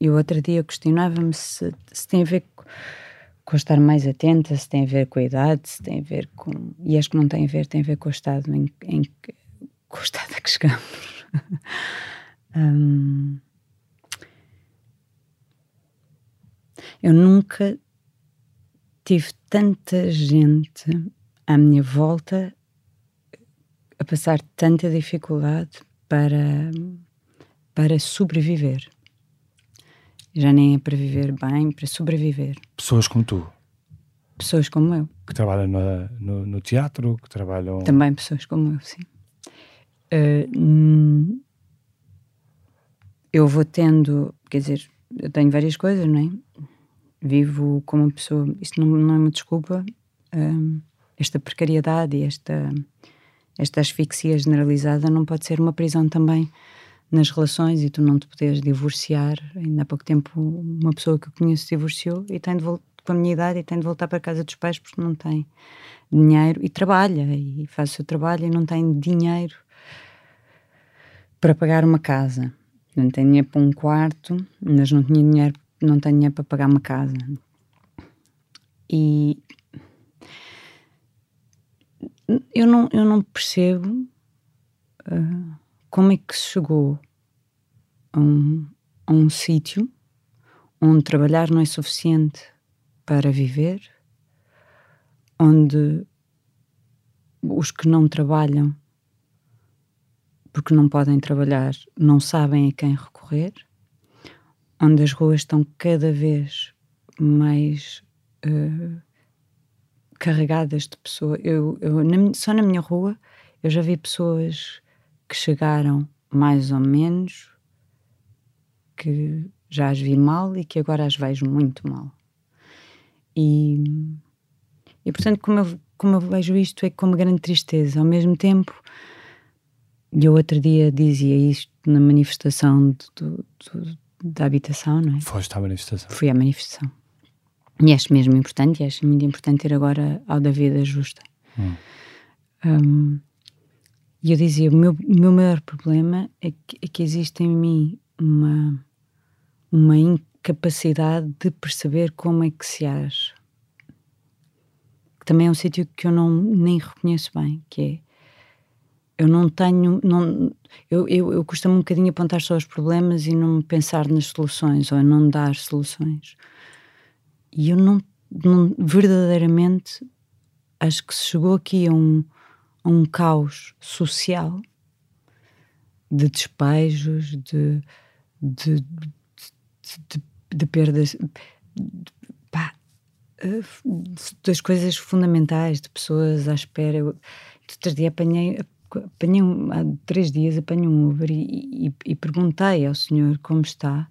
eu outro dia questionava-me se, se tem a ver com, com estar mais atenta, se tem a ver com a idade, se tem a ver com. E acho que não tem a ver, tem a ver com o estado em, em, com o estado a que chegamos. um, eu nunca tive tanta gente à minha volta a passar tanta dificuldade para, para sobreviver. Já nem é para viver bem, para sobreviver. Pessoas como tu? Pessoas como eu. Que trabalham no, no, no teatro, que trabalham. Também pessoas como eu, sim. Uh, eu vou tendo, quer dizer, eu tenho várias coisas, não é? Vivo como uma pessoa, isto não, não é uma desculpa, uh, esta precariedade e esta, esta asfixia generalizada não pode ser uma prisão também nas relações e tu não te podes divorciar. Ainda há pouco tempo, uma pessoa que eu conheço divorciou e tem de voltar com a minha idade e tem de voltar para a casa dos pais porque não tem dinheiro e trabalha e faz o seu trabalho e não tem dinheiro para pagar uma casa. Não tinha dinheiro para um quarto, mas não tinha dinheiro, não tenho dinheiro para pagar uma casa. E eu não, eu não percebo uh, como é que se chegou a um, a um sítio onde trabalhar não é suficiente para viver, onde os que não trabalham porque não podem trabalhar, não sabem a quem recorrer, onde as ruas estão cada vez mais uh, carregadas de pessoas. Eu, eu só na minha rua eu já vi pessoas que chegaram mais ou menos, que já as vi mal e que agora as vejo muito mal. E, e portanto, como eu, como eu vejo isto, é com uma grande tristeza. Ao mesmo tempo, eu outro dia dizia isto na manifestação do, do, da habitação, não é? Foste à manifestação. Fui à manifestação. E acho mesmo importante, e acho muito importante ter agora ao da vida justa. Hum. Um, e eu dizia: o meu, o meu maior problema é que, é que existe em mim uma, uma incapacidade de perceber como é que se age. Que também é um sítio que eu não, nem reconheço bem, que é eu não tenho, não, eu, eu, eu costumo um bocadinho apontar só os problemas e não pensar nas soluções ou não dar soluções. E eu não, não verdadeiramente acho que se chegou aqui a um, a um caos social de despejos, de, de, de, de perdas, pá, das coisas fundamentais, de pessoas à espera. Eu, outro dia apanhei, apanhei um, há três dias apanhei um Uber e, e, e, perguntei ao senhor como está.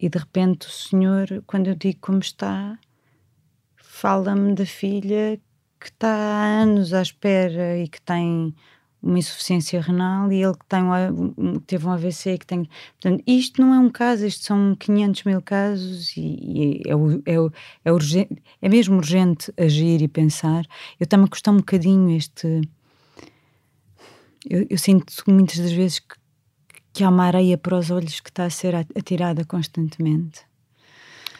E de repente o senhor, quando eu digo como está, fala-me da filha que está há anos à espera e que tem uma insuficiência renal e ele que tem um, teve um AVC que tem portanto isto não é um caso isto são 500 mil casos e, e é, é, é, urgente, é mesmo urgente agir e pensar. Eu também a um bocadinho este eu, eu, sinto muitas das vezes que, que há uma areia para os olhos que está a ser atirada constantemente.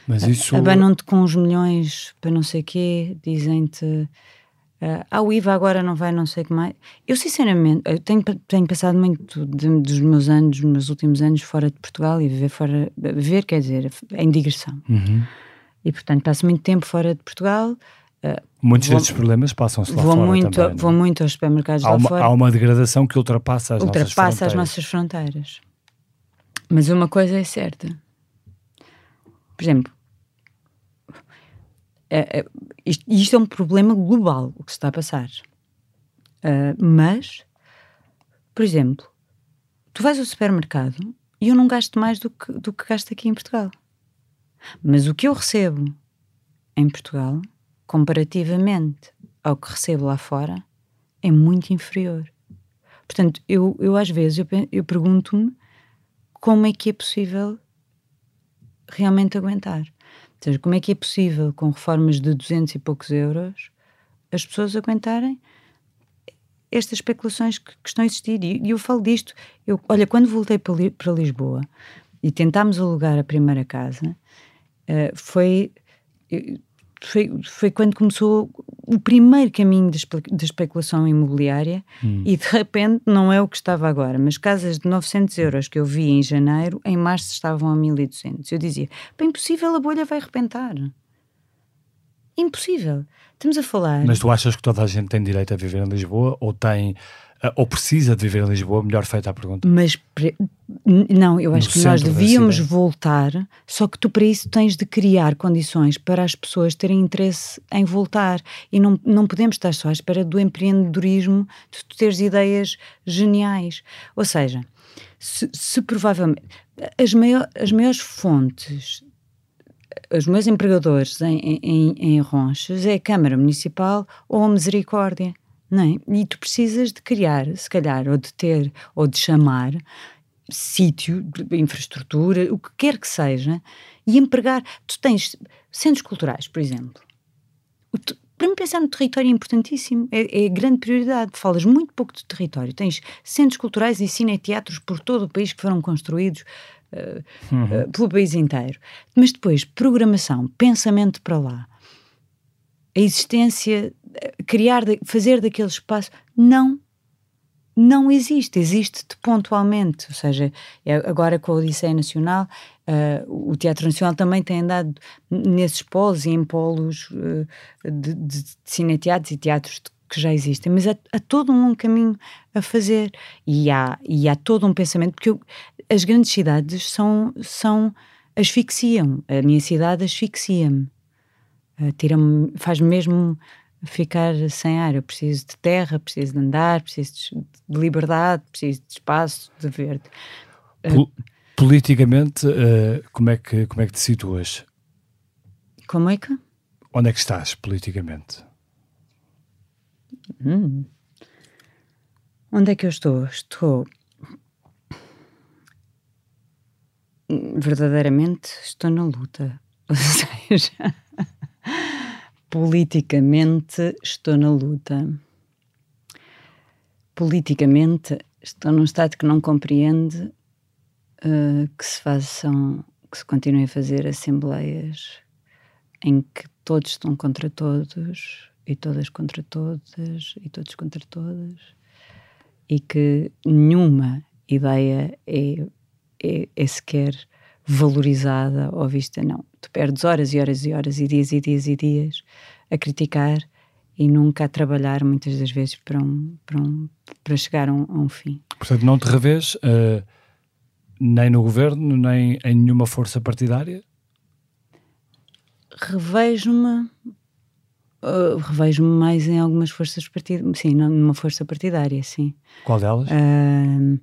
Mas isso... Abanam-te com os milhões para não sei quê, dizem-te uh, ah, o IVA agora não vai não sei o que mais. Eu sinceramente, eu tenho, tenho passado muito de, dos meus anos, dos meus últimos anos fora de Portugal e viver fora, viver quer dizer, em digressão. Uhum. E portanto passo muito tempo fora de Portugal, Muitos vou, desses problemas passam-se lá vou fora muito, também, Vou não? muito aos supermercados há lá uma, fora. Há uma degradação que ultrapassa as ultrapassa nossas fronteiras. as nossas fronteiras. Mas uma coisa é certa. Por exemplo, é, é, isto, isto, é um problema global, o que se está a passar. Uh, mas, por exemplo, tu vais ao supermercado e eu não gasto mais do que, do que gasto aqui em Portugal. Mas o que eu recebo em Portugal comparativamente ao que recebo lá fora, é muito inferior. Portanto, eu, eu às vezes eu, eu pergunto-me como é que é possível realmente aguentar. Ou seja, como é que é possível, com reformas de 200 e poucos euros, as pessoas aguentarem estas especulações que, que estão a existir. E, e, eu falo disto. Eu, olha, quando voltei para, para Lisboa e tentámos alugar a primeira casa, uh, foi foi, foi quando começou o primeiro caminho da especulação imobiliária hum. e de repente não é o que estava agora, mas casas de 900 euros que eu vi em janeiro, em março estavam a 1200. Eu dizia, bem impossível, a bolha vai arrebentar. Impossível. Estamos a falar. Mas tu achas que toda a gente tem direito a viver em Lisboa ou tem ou precisa de viver em Lisboa? Melhor feita a pergunta. Mas não, eu acho no que nós devíamos voltar, só que tu para isso tens de criar condições para as pessoas terem interesse em voltar e não, não podemos estar só à espera do empreendedorismo, de tu teres ideias geniais. Ou seja, se, se provavelmente as, maior, as maiores fontes os meus empregadores em, em, em Ronches é a Câmara Municipal ou a Misericórdia não é? E tu precisas de criar, se calhar, ou de ter, ou de chamar sítio, infraestrutura, o que quer que seja, e empregar. Tu tens centros culturais, por exemplo. para me pensar no território é importantíssimo, é, é grande prioridade. Falas muito pouco do território. Tens centros culturais e cineteatros por todo o país que foram construídos uh, uhum. uh, pelo país inteiro. Mas depois, programação, pensamento para lá, a existência criar, fazer daquele espaço, não não existe, existe pontualmente, ou seja, é agora com a Odisseia Nacional, uh, o Teatro Nacional também tem andado nesses polos e em polos uh, de, de, cineteatros e teatros que já existem, mas há, há, todo um caminho a fazer e há, e há todo um pensamento, porque eu, as grandes cidades são, são asfixiam, a minha cidade asfixia-me, uh, tira-me, faz mesmo ficar sem ar. Eu preciso de terra, preciso de andar, preciso de liberdade, preciso de espaço, de verde. Pelo, Politicamente, uh, como, é que, como é que te situas? Como é que? Onde é que estás politicamente? Hum. Onde é que eu estou? Estou. Verdadeiramente estou na luta. Ou seja, politicamente estou na luta. Politicamente estou num estado que não compreende uh, que se façam, que se continuem a fazer assembleias em que todos estão contra todos e todas contra todas e todos contra todas e que nenhuma ideia é, é, é sequer valorizada ou vista, não. Tu perdes horas e horas e horas e dias e dias e dias a criticar e nunca a trabalhar, muitas das vezes, para, um, para, um, para chegar a um, a um fim. Portanto, não te revês uh, nem no governo, nem em nenhuma força partidária? Revejo-me. Uh, revejo-me mais em algumas forças partidárias. Sim, numa força partidária, sim. Qual delas? Uh,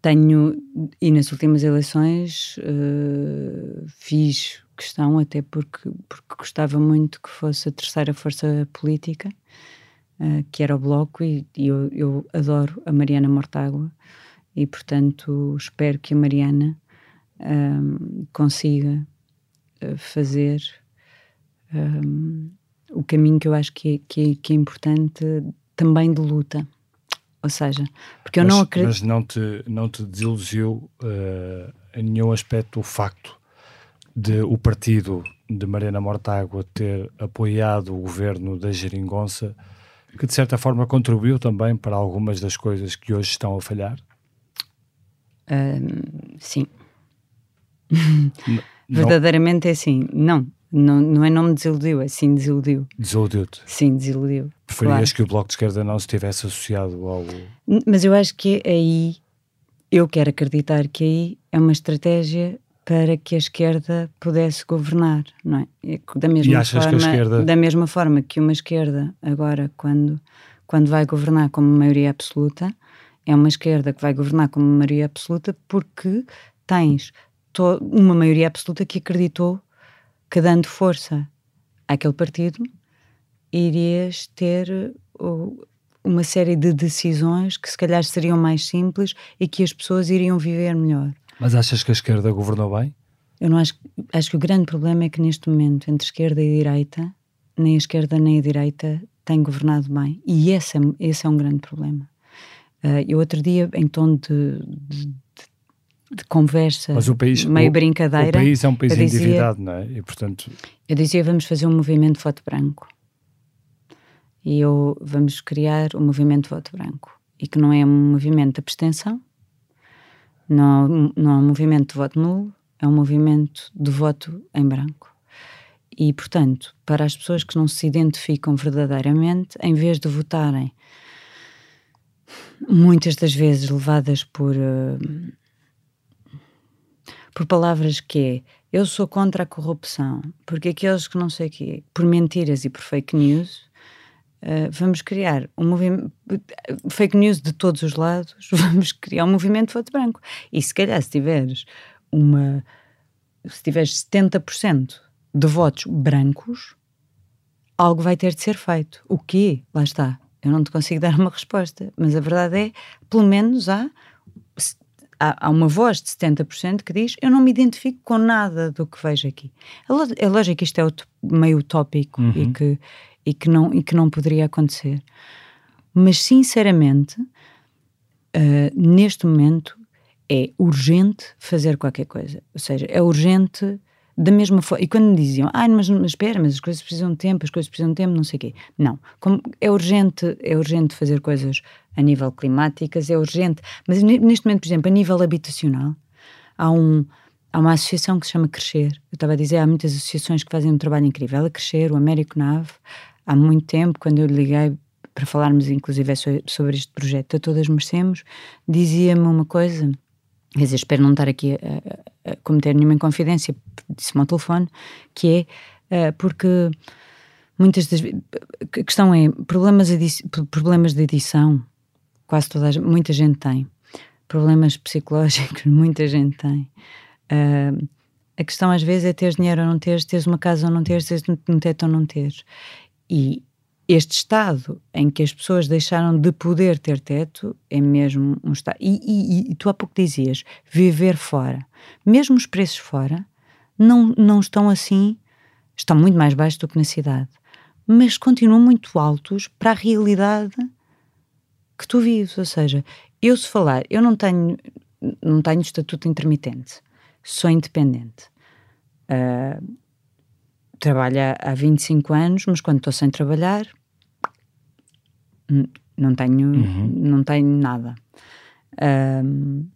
tenho. E nas últimas eleições uh, fiz questão, até porque, porque gostava muito que fosse a terceira força política, uh, que era o Bloco, e, e eu, eu, adoro a Mariana Mortágua, e portanto espero que a Mariana um, consiga uh, fazer um, o caminho que eu acho que é, que é, que é importante também de luta. Ou seja, porque eu mas, não acredito. Mas não te, não te desiludiu uh, em nenhum aspecto o facto de o partido de Mariana Mortágua ter apoiado o governo da Geringonça, que de certa forma contribuiu também para algumas das coisas que hoje estão a falhar? sim. Verdadeiramente é assim. Não, não, não é não me desiludiu, é sim desiludiu. Desiludiu-te? Sim, desiludiu. Preferias claro. que o Bloco de Esquerda não se tivesse associado ao. Mas eu acho que aí, eu quero acreditar que aí é uma estratégia para que a esquerda pudesse governar, não é? Da mesma e achas forma, que a esquerda... Da mesma forma que uma esquerda, agora, quando, quando vai governar como maioria absoluta, é uma esquerda que vai governar como maioria absoluta porque tens uma maioria absoluta que acreditou que dando força àquele partido irias ter uma série de decisões que se calhar seriam mais simples e que as pessoas iriam viver melhor. Mas achas que a esquerda governou bem? Eu não acho. Acho que o grande problema é que neste momento, entre esquerda e direita, nem a esquerda nem a direita têm governado bem. E esse é, esse é um grande problema. Uh, eu outro dia, em tom de, de, de conversa, país, meio o, brincadeira. O país é um país dizia, endividado, não é? E portanto. Eu dizia: vamos fazer um movimento de voto branco. E eu vamos criar um movimento de voto branco. E que não é um movimento de abstenção, não, não é um movimento de voto nulo, é um movimento de voto em branco. E, portanto, para as pessoas que não se identificam verdadeiramente, em vez de votarem, muitas das vezes levadas por, uh, por palavras que é eu sou contra a corrupção, porque aqueles que não sei o quê, por mentiras e por fake news, Uh, vamos criar um movimento fake news de todos os lados, vamos criar um movimento de voto branco. E se calhar se tiveres uma se tiveres 70% de votos brancos, algo vai ter de ser feito. O quê? Lá está. Eu não te consigo dar uma resposta, mas a verdade é, pelo menos há há, há uma voz de 70% que diz eu não me identifico com nada do que vejo aqui. É, lógico que isto é meio utópico uhum. e que e que não, e que não poderia acontecer. Mas, sinceramente, uh, neste momento é urgente fazer qualquer coisa. Ou seja, é urgente da mesma forma. E quando me diziam, ah, mas, mas espera, mas as coisas precisam de tempo, as coisas precisam de tempo, não sei o quê. Não. Como é urgente, é urgente fazer coisas a nível climáticas, é urgente. Mas neste momento, por exemplo, a nível habitacional, há um há uma associação que se chama Crescer. Eu estava a dizer, há muitas associações que fazem um trabalho incrível. A Crescer, o Américo Nave, há muito tempo, quando eu liguei para falarmos inclusive sobre este projeto a Todas Merecemos, dizia-me uma coisa, quer dizer, espero não estar aqui a, a, cometer nenhuma inconfidência, disse-me ao telefone, que é uh, porque muitas das a questão é problemas, problemas de edição, quase toda a, muita gente tem. problemas psicológicos muita gente tem. Uh, a questão às vezes é teres dinheiro ou não teres, teres uma casa ou não teres, teres um teto ou não teres. E este estado em que as pessoas deixaram de poder ter teto é mesmo um estado. E, e, e, tu há pouco dizias viver fora. Mesmo os preços fora não, não estão assim, estão muito mais baixos do que na cidade, mas continuam muito altos para a realidade que tu vives. Ou seja, eu se falar, eu não tenho, não tenho estatuto intermitente, sou independente. Uh, trabalho há 25 anos, mas quando estou sem trabalhar, não tenho, uhum. não tenho nada. Um,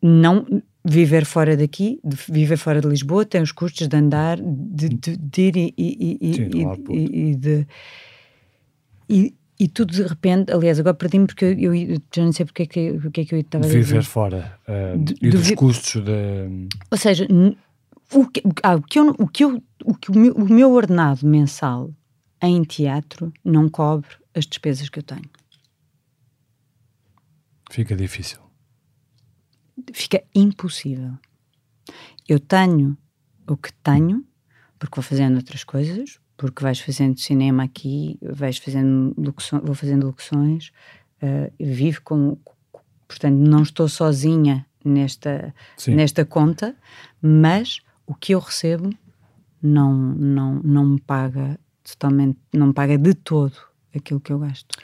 não viver fora daqui, viver fora de Lisboa, tem os custos de andar, de, de, de ir e, e, e, Sim, e, e de. E, e tudo de repente, aliás, agora perdi-me porque eu, eu, já não sei porque é que, porque é que eu estava a dizer. Viver fora uh, de, e dos custos de. Ou seja, o que, ah, o que, eu, o, que eu, o, que o, meu, o meu ordenado mensal em teatro não cobre as despesas que eu tenho. Fica difícil. Fica impossível. Eu tenho o que tenho, porque vou fazendo outras coisas, porque vais fazendo cinema aqui, vais fazendo locuções, vou fazendo locuções, uh, vivo com. Portanto, não estou sozinha nesta, nesta conta, mas o que eu recebo não, não, não me paga totalmente, não me paga de todo aquilo que eu gasto.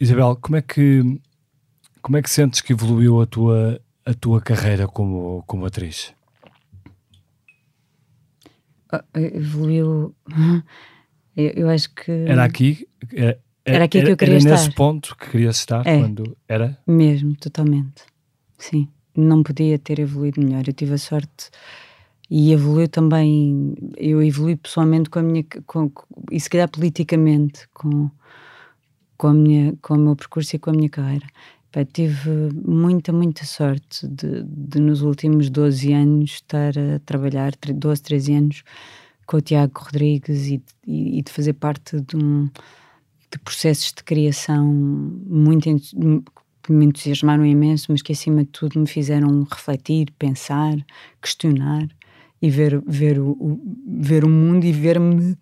Isabel, como é que como é que sentes que evoluiu a tua a tua carreira como como atriz? Uh, evoluiu. Eu, eu, acho que era aqui. Era, era aqui que eu queria era estar. nesse ponto que querias estar é, quando era? Mesmo, totalmente. Sim, não podia ter evoluído melhor. Eu tive a sorte e evoluiu também. Eu evolui pessoalmente com a minha. Com, e se calhar politicamente, com, com, a minha, com o meu percurso e com a minha carreira. Pá, tive muita, muita sorte de, de, nos últimos 12 anos estar a trabalhar, 12, 13 anos, com o Tiago Rodrigues e, e, e de fazer parte de, um, de processos de criação muito que me entusiasmaram imenso, mas que acima de tudo me fizeram refletir, pensar, questionar e ver, ver, o, ver o mundo e ver-me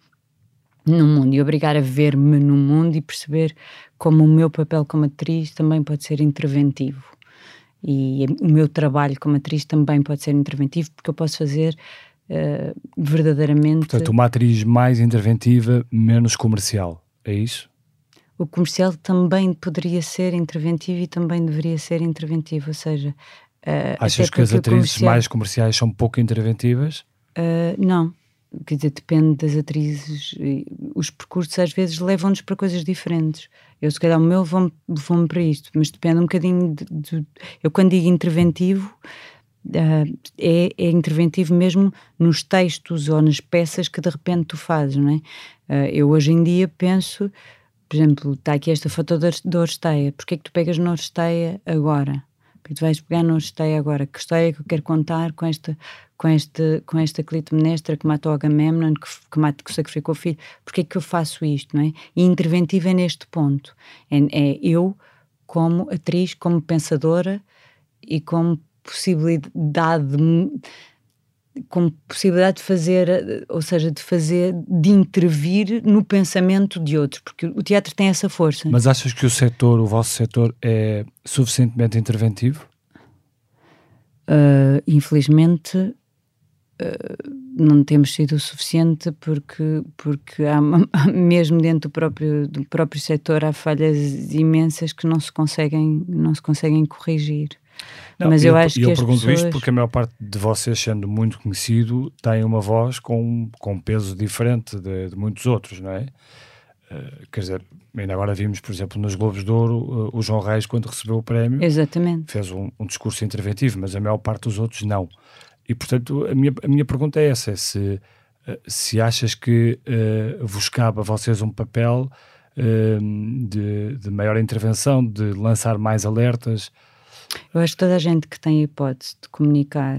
no mundo e obrigar a ver-me no mundo e perceber como o meu papel como atriz também pode ser interventivo e o meu trabalho como atriz também pode ser interventivo porque eu posso fazer uh, verdadeiramente Portanto, uma atriz mais interventiva, menos comercial, é isso? O comercial também poderia ser interventivo e também deveria ser interventivo, ou seja... Uh, Achas que as atrizes comercial... mais comerciais são pouco interventivas? Uh, não, quer dizer, depende das atrizes. Os percursos às vezes levam-nos para coisas diferentes. Eu, se calhar, o meu vão para isto, mas depende um bocadinho de. de eu, quando digo interventivo, uh, é, é, interventivo mesmo nos textos ou nas peças que de repente tu fazes, não é? Uh, eu, hoje em dia, penso, por exemplo, está aqui esta foto da Oresteia. Porquê é que tu pegas na Oresteia agora? Porque tu vais pegar na Oresteia agora? Que história é que eu quero contar com esta com, este, com esta Clitemnestra que matou Agamemnon, que, que, mata, que sacrificou o filho, porque é que eu faço isto, não é? E interventiva é neste ponto. É, é eu, como atriz, como pensadora e como possibilidade com possibilidade de fazer, ou seja, de fazer, de intervir no pensamento de outros, porque o teatro tem essa força. Mas achas que o setor, o vosso setor, é suficientemente interventivo? Uh, infelizmente, Uh, não temos sido o suficiente porque, porque há, mesmo dentro do próprio, do próprio setor há falhas imensas que não se conseguem, não se conseguem corrigir. Não, Mas eu, eu acho que eu pergunto pessoas... isto porque a maior parte de vocês, sendo muito conhecido, tem uma voz com, com peso diferente de, de muitos outros, não é? Uh, quer dizer, ainda agora vimos, por exemplo, nos Globos de Ouro, uh, o João Reis, quando recebeu o prémio, Exatamente. fez um, um discurso interventivo, mas a maior parte dos outros não. E, portanto, a minha, a minha pergunta é essa: é se, eh, se achas que uh, vos cabe a vocês um papel uh, de, de maior intervenção, de lançar mais alertas? Eu acho que toda a gente que tem a hipótese de comunicar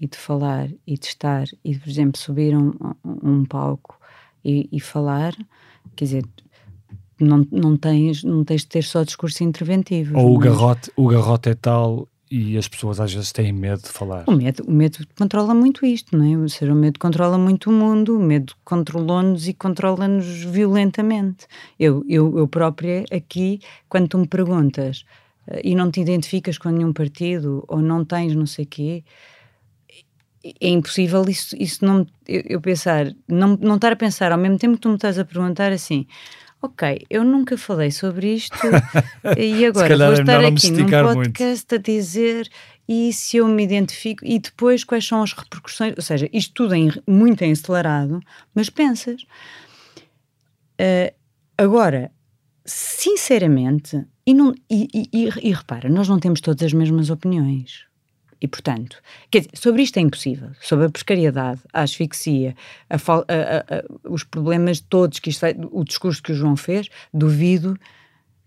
e de falar e de estar e, por exemplo, subir um, um palco e, e falar, quer dizer, não, não, tens, não tens de ter só discurso interventivo. Ou o garrote, o garrote é tal e as pessoas às vezes têm medo de falar. O medo, o medo controla muito isto, não é? Ou seja, o medo controla muito o mundo, o medo controlou-nos e controla-nos violentamente. Eu, eu, eu própria, aqui, quando tu me perguntas e não te identificas com nenhum partido ou não tens não sei quê, é- é impossível isso, isso não, eu, eu pensar, não, não estar a pensar ao mesmo tempo que tu me estás a perguntar assim. Ok, eu nunca falei sobre isto e agora vou é estar aqui num esticar muito. podcast a dizer e se eu me identifico e depois quais são as repercussões, ou seja, isto tudo em, muito acelerado, mas pensas. Ah, agora, sinceramente, e, não, e, e- e- repara, nós não temos todas as mesmas opiniões. E, portanto, dizer, sobre isto é impossível. Sobre a precariedade, a asfixia, a a- a- os problemas todos que isto o discurso que o João fez, duvido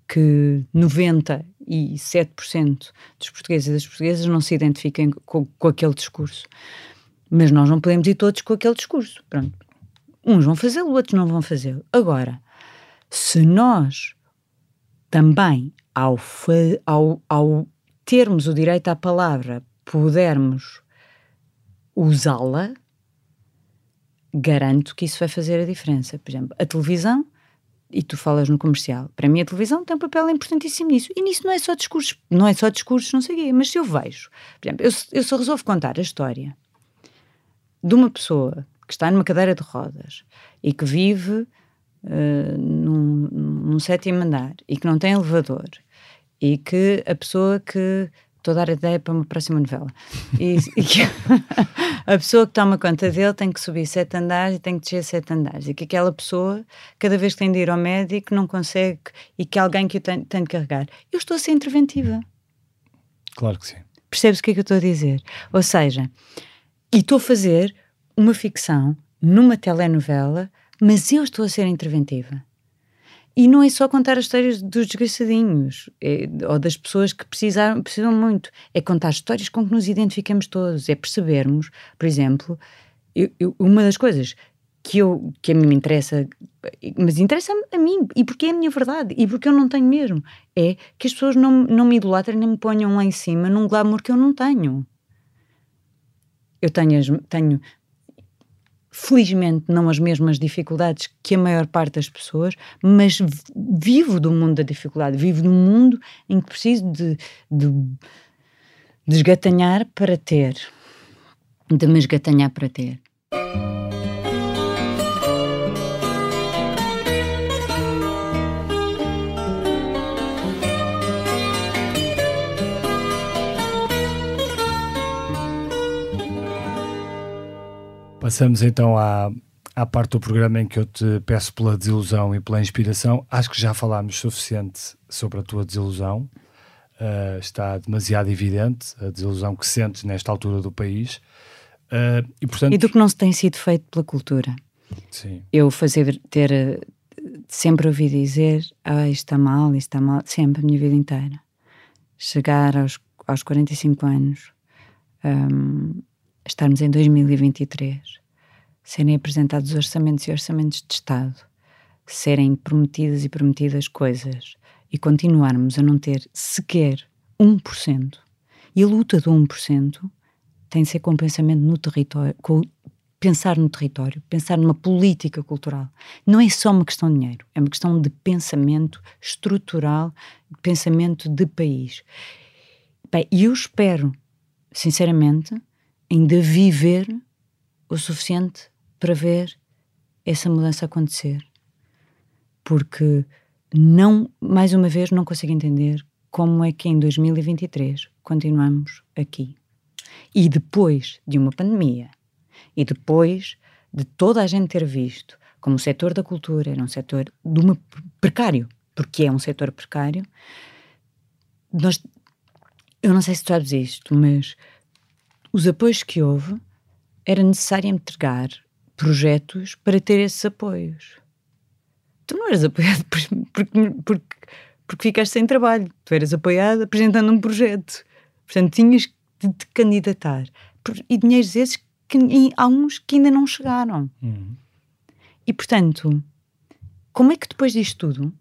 que 97% dos portugueses e das portuguesas não se identifiquem com, com aquele discurso. Mas nós não podemos ir todos com aquele discurso. Pronto. Uns vão fazê-lo, outros não vão fazê-lo. Agora, se nós também, ao, ao, ao termos o direito à palavra, pudermos usá-la, garanto que isso vai fazer a diferença. Por exemplo, a televisão, e tu falas no comercial, para mim a televisão tem um papel importantíssimo nisso. E nisso não é só discursos, não é só discursos, não sei o quê, mas se eu vejo, por exemplo, eu, eu só resolvo contar a história de uma pessoa que está numa cadeira de rodas e que vive eh, num, num sétimo andar e que não tem elevador e que a pessoa que estou a dar ideia para uma próxima novela e, e que a pessoa que toma conta dele tem que subir sete andares e tem que descer sete andares e que aquela pessoa cada vez que tem de ir ao médico não consegue e que alguém que o tem, tem de carregar eu estou a ser interventiva Claro que sim. Percebes o que é que eu estou a dizer? Ou seja, e estou a fazer uma ficção numa telenovela, mas eu estou a ser interventiva. E não é só contar as histórias dos desgraçadinhos é- ou das pessoas que precisaram, precisam muito. É contar histórias com que nos identificamos todos. É percebermos, por exemplo, eu- eu- uma das coisas que, eu, que a mim me interessa, mas interessa a mim, e porque é a minha verdade, e porque eu não tenho mesmo, é que as pessoas não, não me idolatrem nem me ponham lá em cima num glamour que eu não tenho. Eu tenho, tenho felizmente não as mesmas dificuldades que a maior parte das pessoas, mas vi- vivo do mundo da dificuldade, vivo num mundo em que preciso de, de, para ter, de me esgatanhar para ter. Passamos então à, à parte do programa em que eu te peço pela desilusão e pela inspiração. Acho que já falámos suficiente sobre a tua desilusão. Uh, está demasiado evidente a desilusão que sentes nesta altura do país. Uh, e portanto, E do que não se tem sido feito pela cultura. sim, Eu fazer, ter, sempre ouvi dizer, ah, isto está mal, isto está mal, sempre, a minha vida inteira. Chegar aos, aos 45 anos, hum, estarmos em 2023, serem apresentados orçamentos e orçamentos de Estado, serem prometidas e prometidas coisas e continuarmos a não ter sequer 1%. E a luta do 1% tem de ser com pensamento no território, com pensar no território, pensar numa política cultural. Não é só uma questão de dinheiro, é uma questão de pensamento estrutural, pensamento de país. E eu espero, sinceramente, ainda viver o suficiente para ver essa mudança acontecer. Porque não, mais uma vez, não consigo entender como é que em 2023 continuamos aqui. E depois de uma pandemia, e depois de toda a gente ter visto como o setor da cultura era um setor de uma precário, porque é um setor precário, nós, eu não sei se tu sabes isto, mas os apoios que houve era necessário entregar projetos para ter esses apoios. Tu não eras apoiado por- porque, porque, porque ficaste sem trabalho, tu eras apoiado apresentando um projeto. Portanto, tinhas de te candidatar. E dinheiros esses que e há uns que ainda não chegaram. Uhum. E portanto, como é que depois disto tudo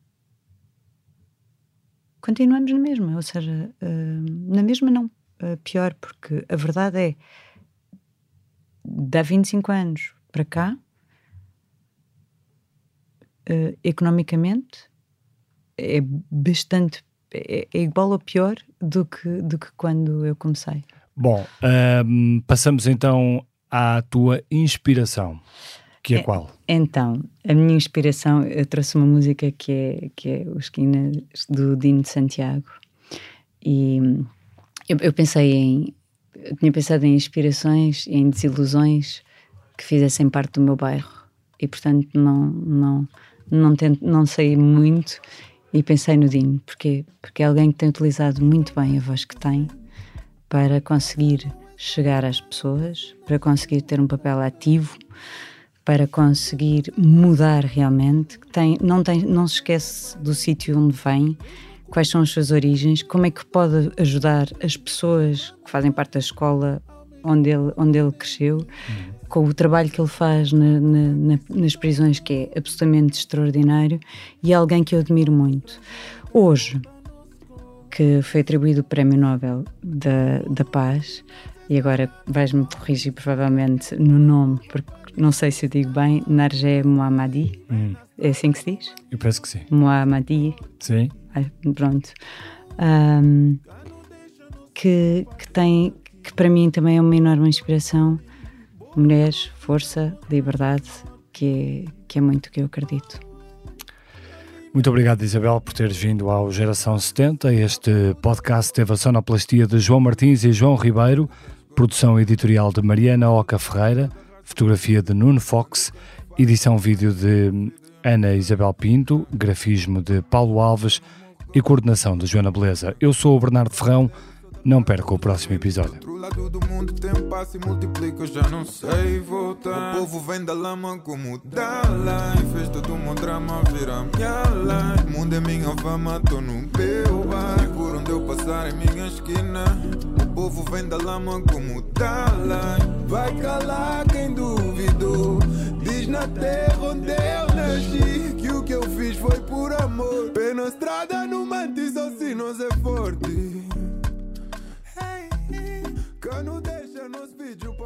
continuamos na mesma, ou seja, uh, na mesma não, uh, pior, porque a verdade é, de há 25 anos para cá, uh, economicamente, é bastante, é, é, igual ou pior do que, do que quando eu comecei. Bom, um, passamos então à tua inspiração. Que é, é, qual? Então, a minha inspiração, eu trouxe uma música que é, que é o Esquinas do Dino de Santiago. E eu, eu pensei em. Eu tinha pensado em inspirações, em desilusões que fizessem parte do meu bairro. E, portanto, não, não, não, tento, não saí muito e pensei no Dino. Porquê? Porque é alguém que tem utilizado muito bem a voz que tem para conseguir chegar às pessoas, para conseguir ter um papel ativo para conseguir mudar realmente, tem, não, tem, não se esquece do sítio onde vem, quais são as suas origens, como é que pode ajudar as pessoas que fazem parte da escola onde ele, onde ele cresceu, com o trabalho que ele faz na, na, nas prisões, que é absolutamente extraordinário, e é alguém que eu admiro muito. Hoje, que foi atribuído o Prémio Nobel da, da Paz, e agora vais-me corrigir provavelmente no nome, porque não sei se eu digo bem, Narjé Mohammadi. Hum. É assim que se diz? Eu penso que sim. Mohammadi. Sim. pronto. Um, que, que tem, que para mim também é uma enorme inspiração. Mulheres, força, liberdade, que é, que é muito que eu acredito. Muito obrigado, Isabel, por teres vindo ao Geração 70. Este podcast teve a sonoplastia de João Martins e João Ribeiro, produção editorial de Mariana Oca Ferreira fotografia de Nuno Fox, edição vídeo de Ana Isabel Pinto, grafismo de Paulo Alves e coordenação de Joana Beleza. Eu sou o Bernardo Ferrão. Não perca o próximo episódio. Outro lado do mundo tem passo e multiplica, já não sei voltar. O povo vem da lama como Dalai. Fez todo um drama, vira minha life. O mundo é minha fama, tô no meu bar. E por onde eu passar é minha esquina. O povo vem da lama como Dalai. Vai calar quem duvidou. Diz na terra onde eu nasci. Que o que eu fiz foi por amor. Pé na estrada, não mente só se nós é forte. Cano deixa nos vídeos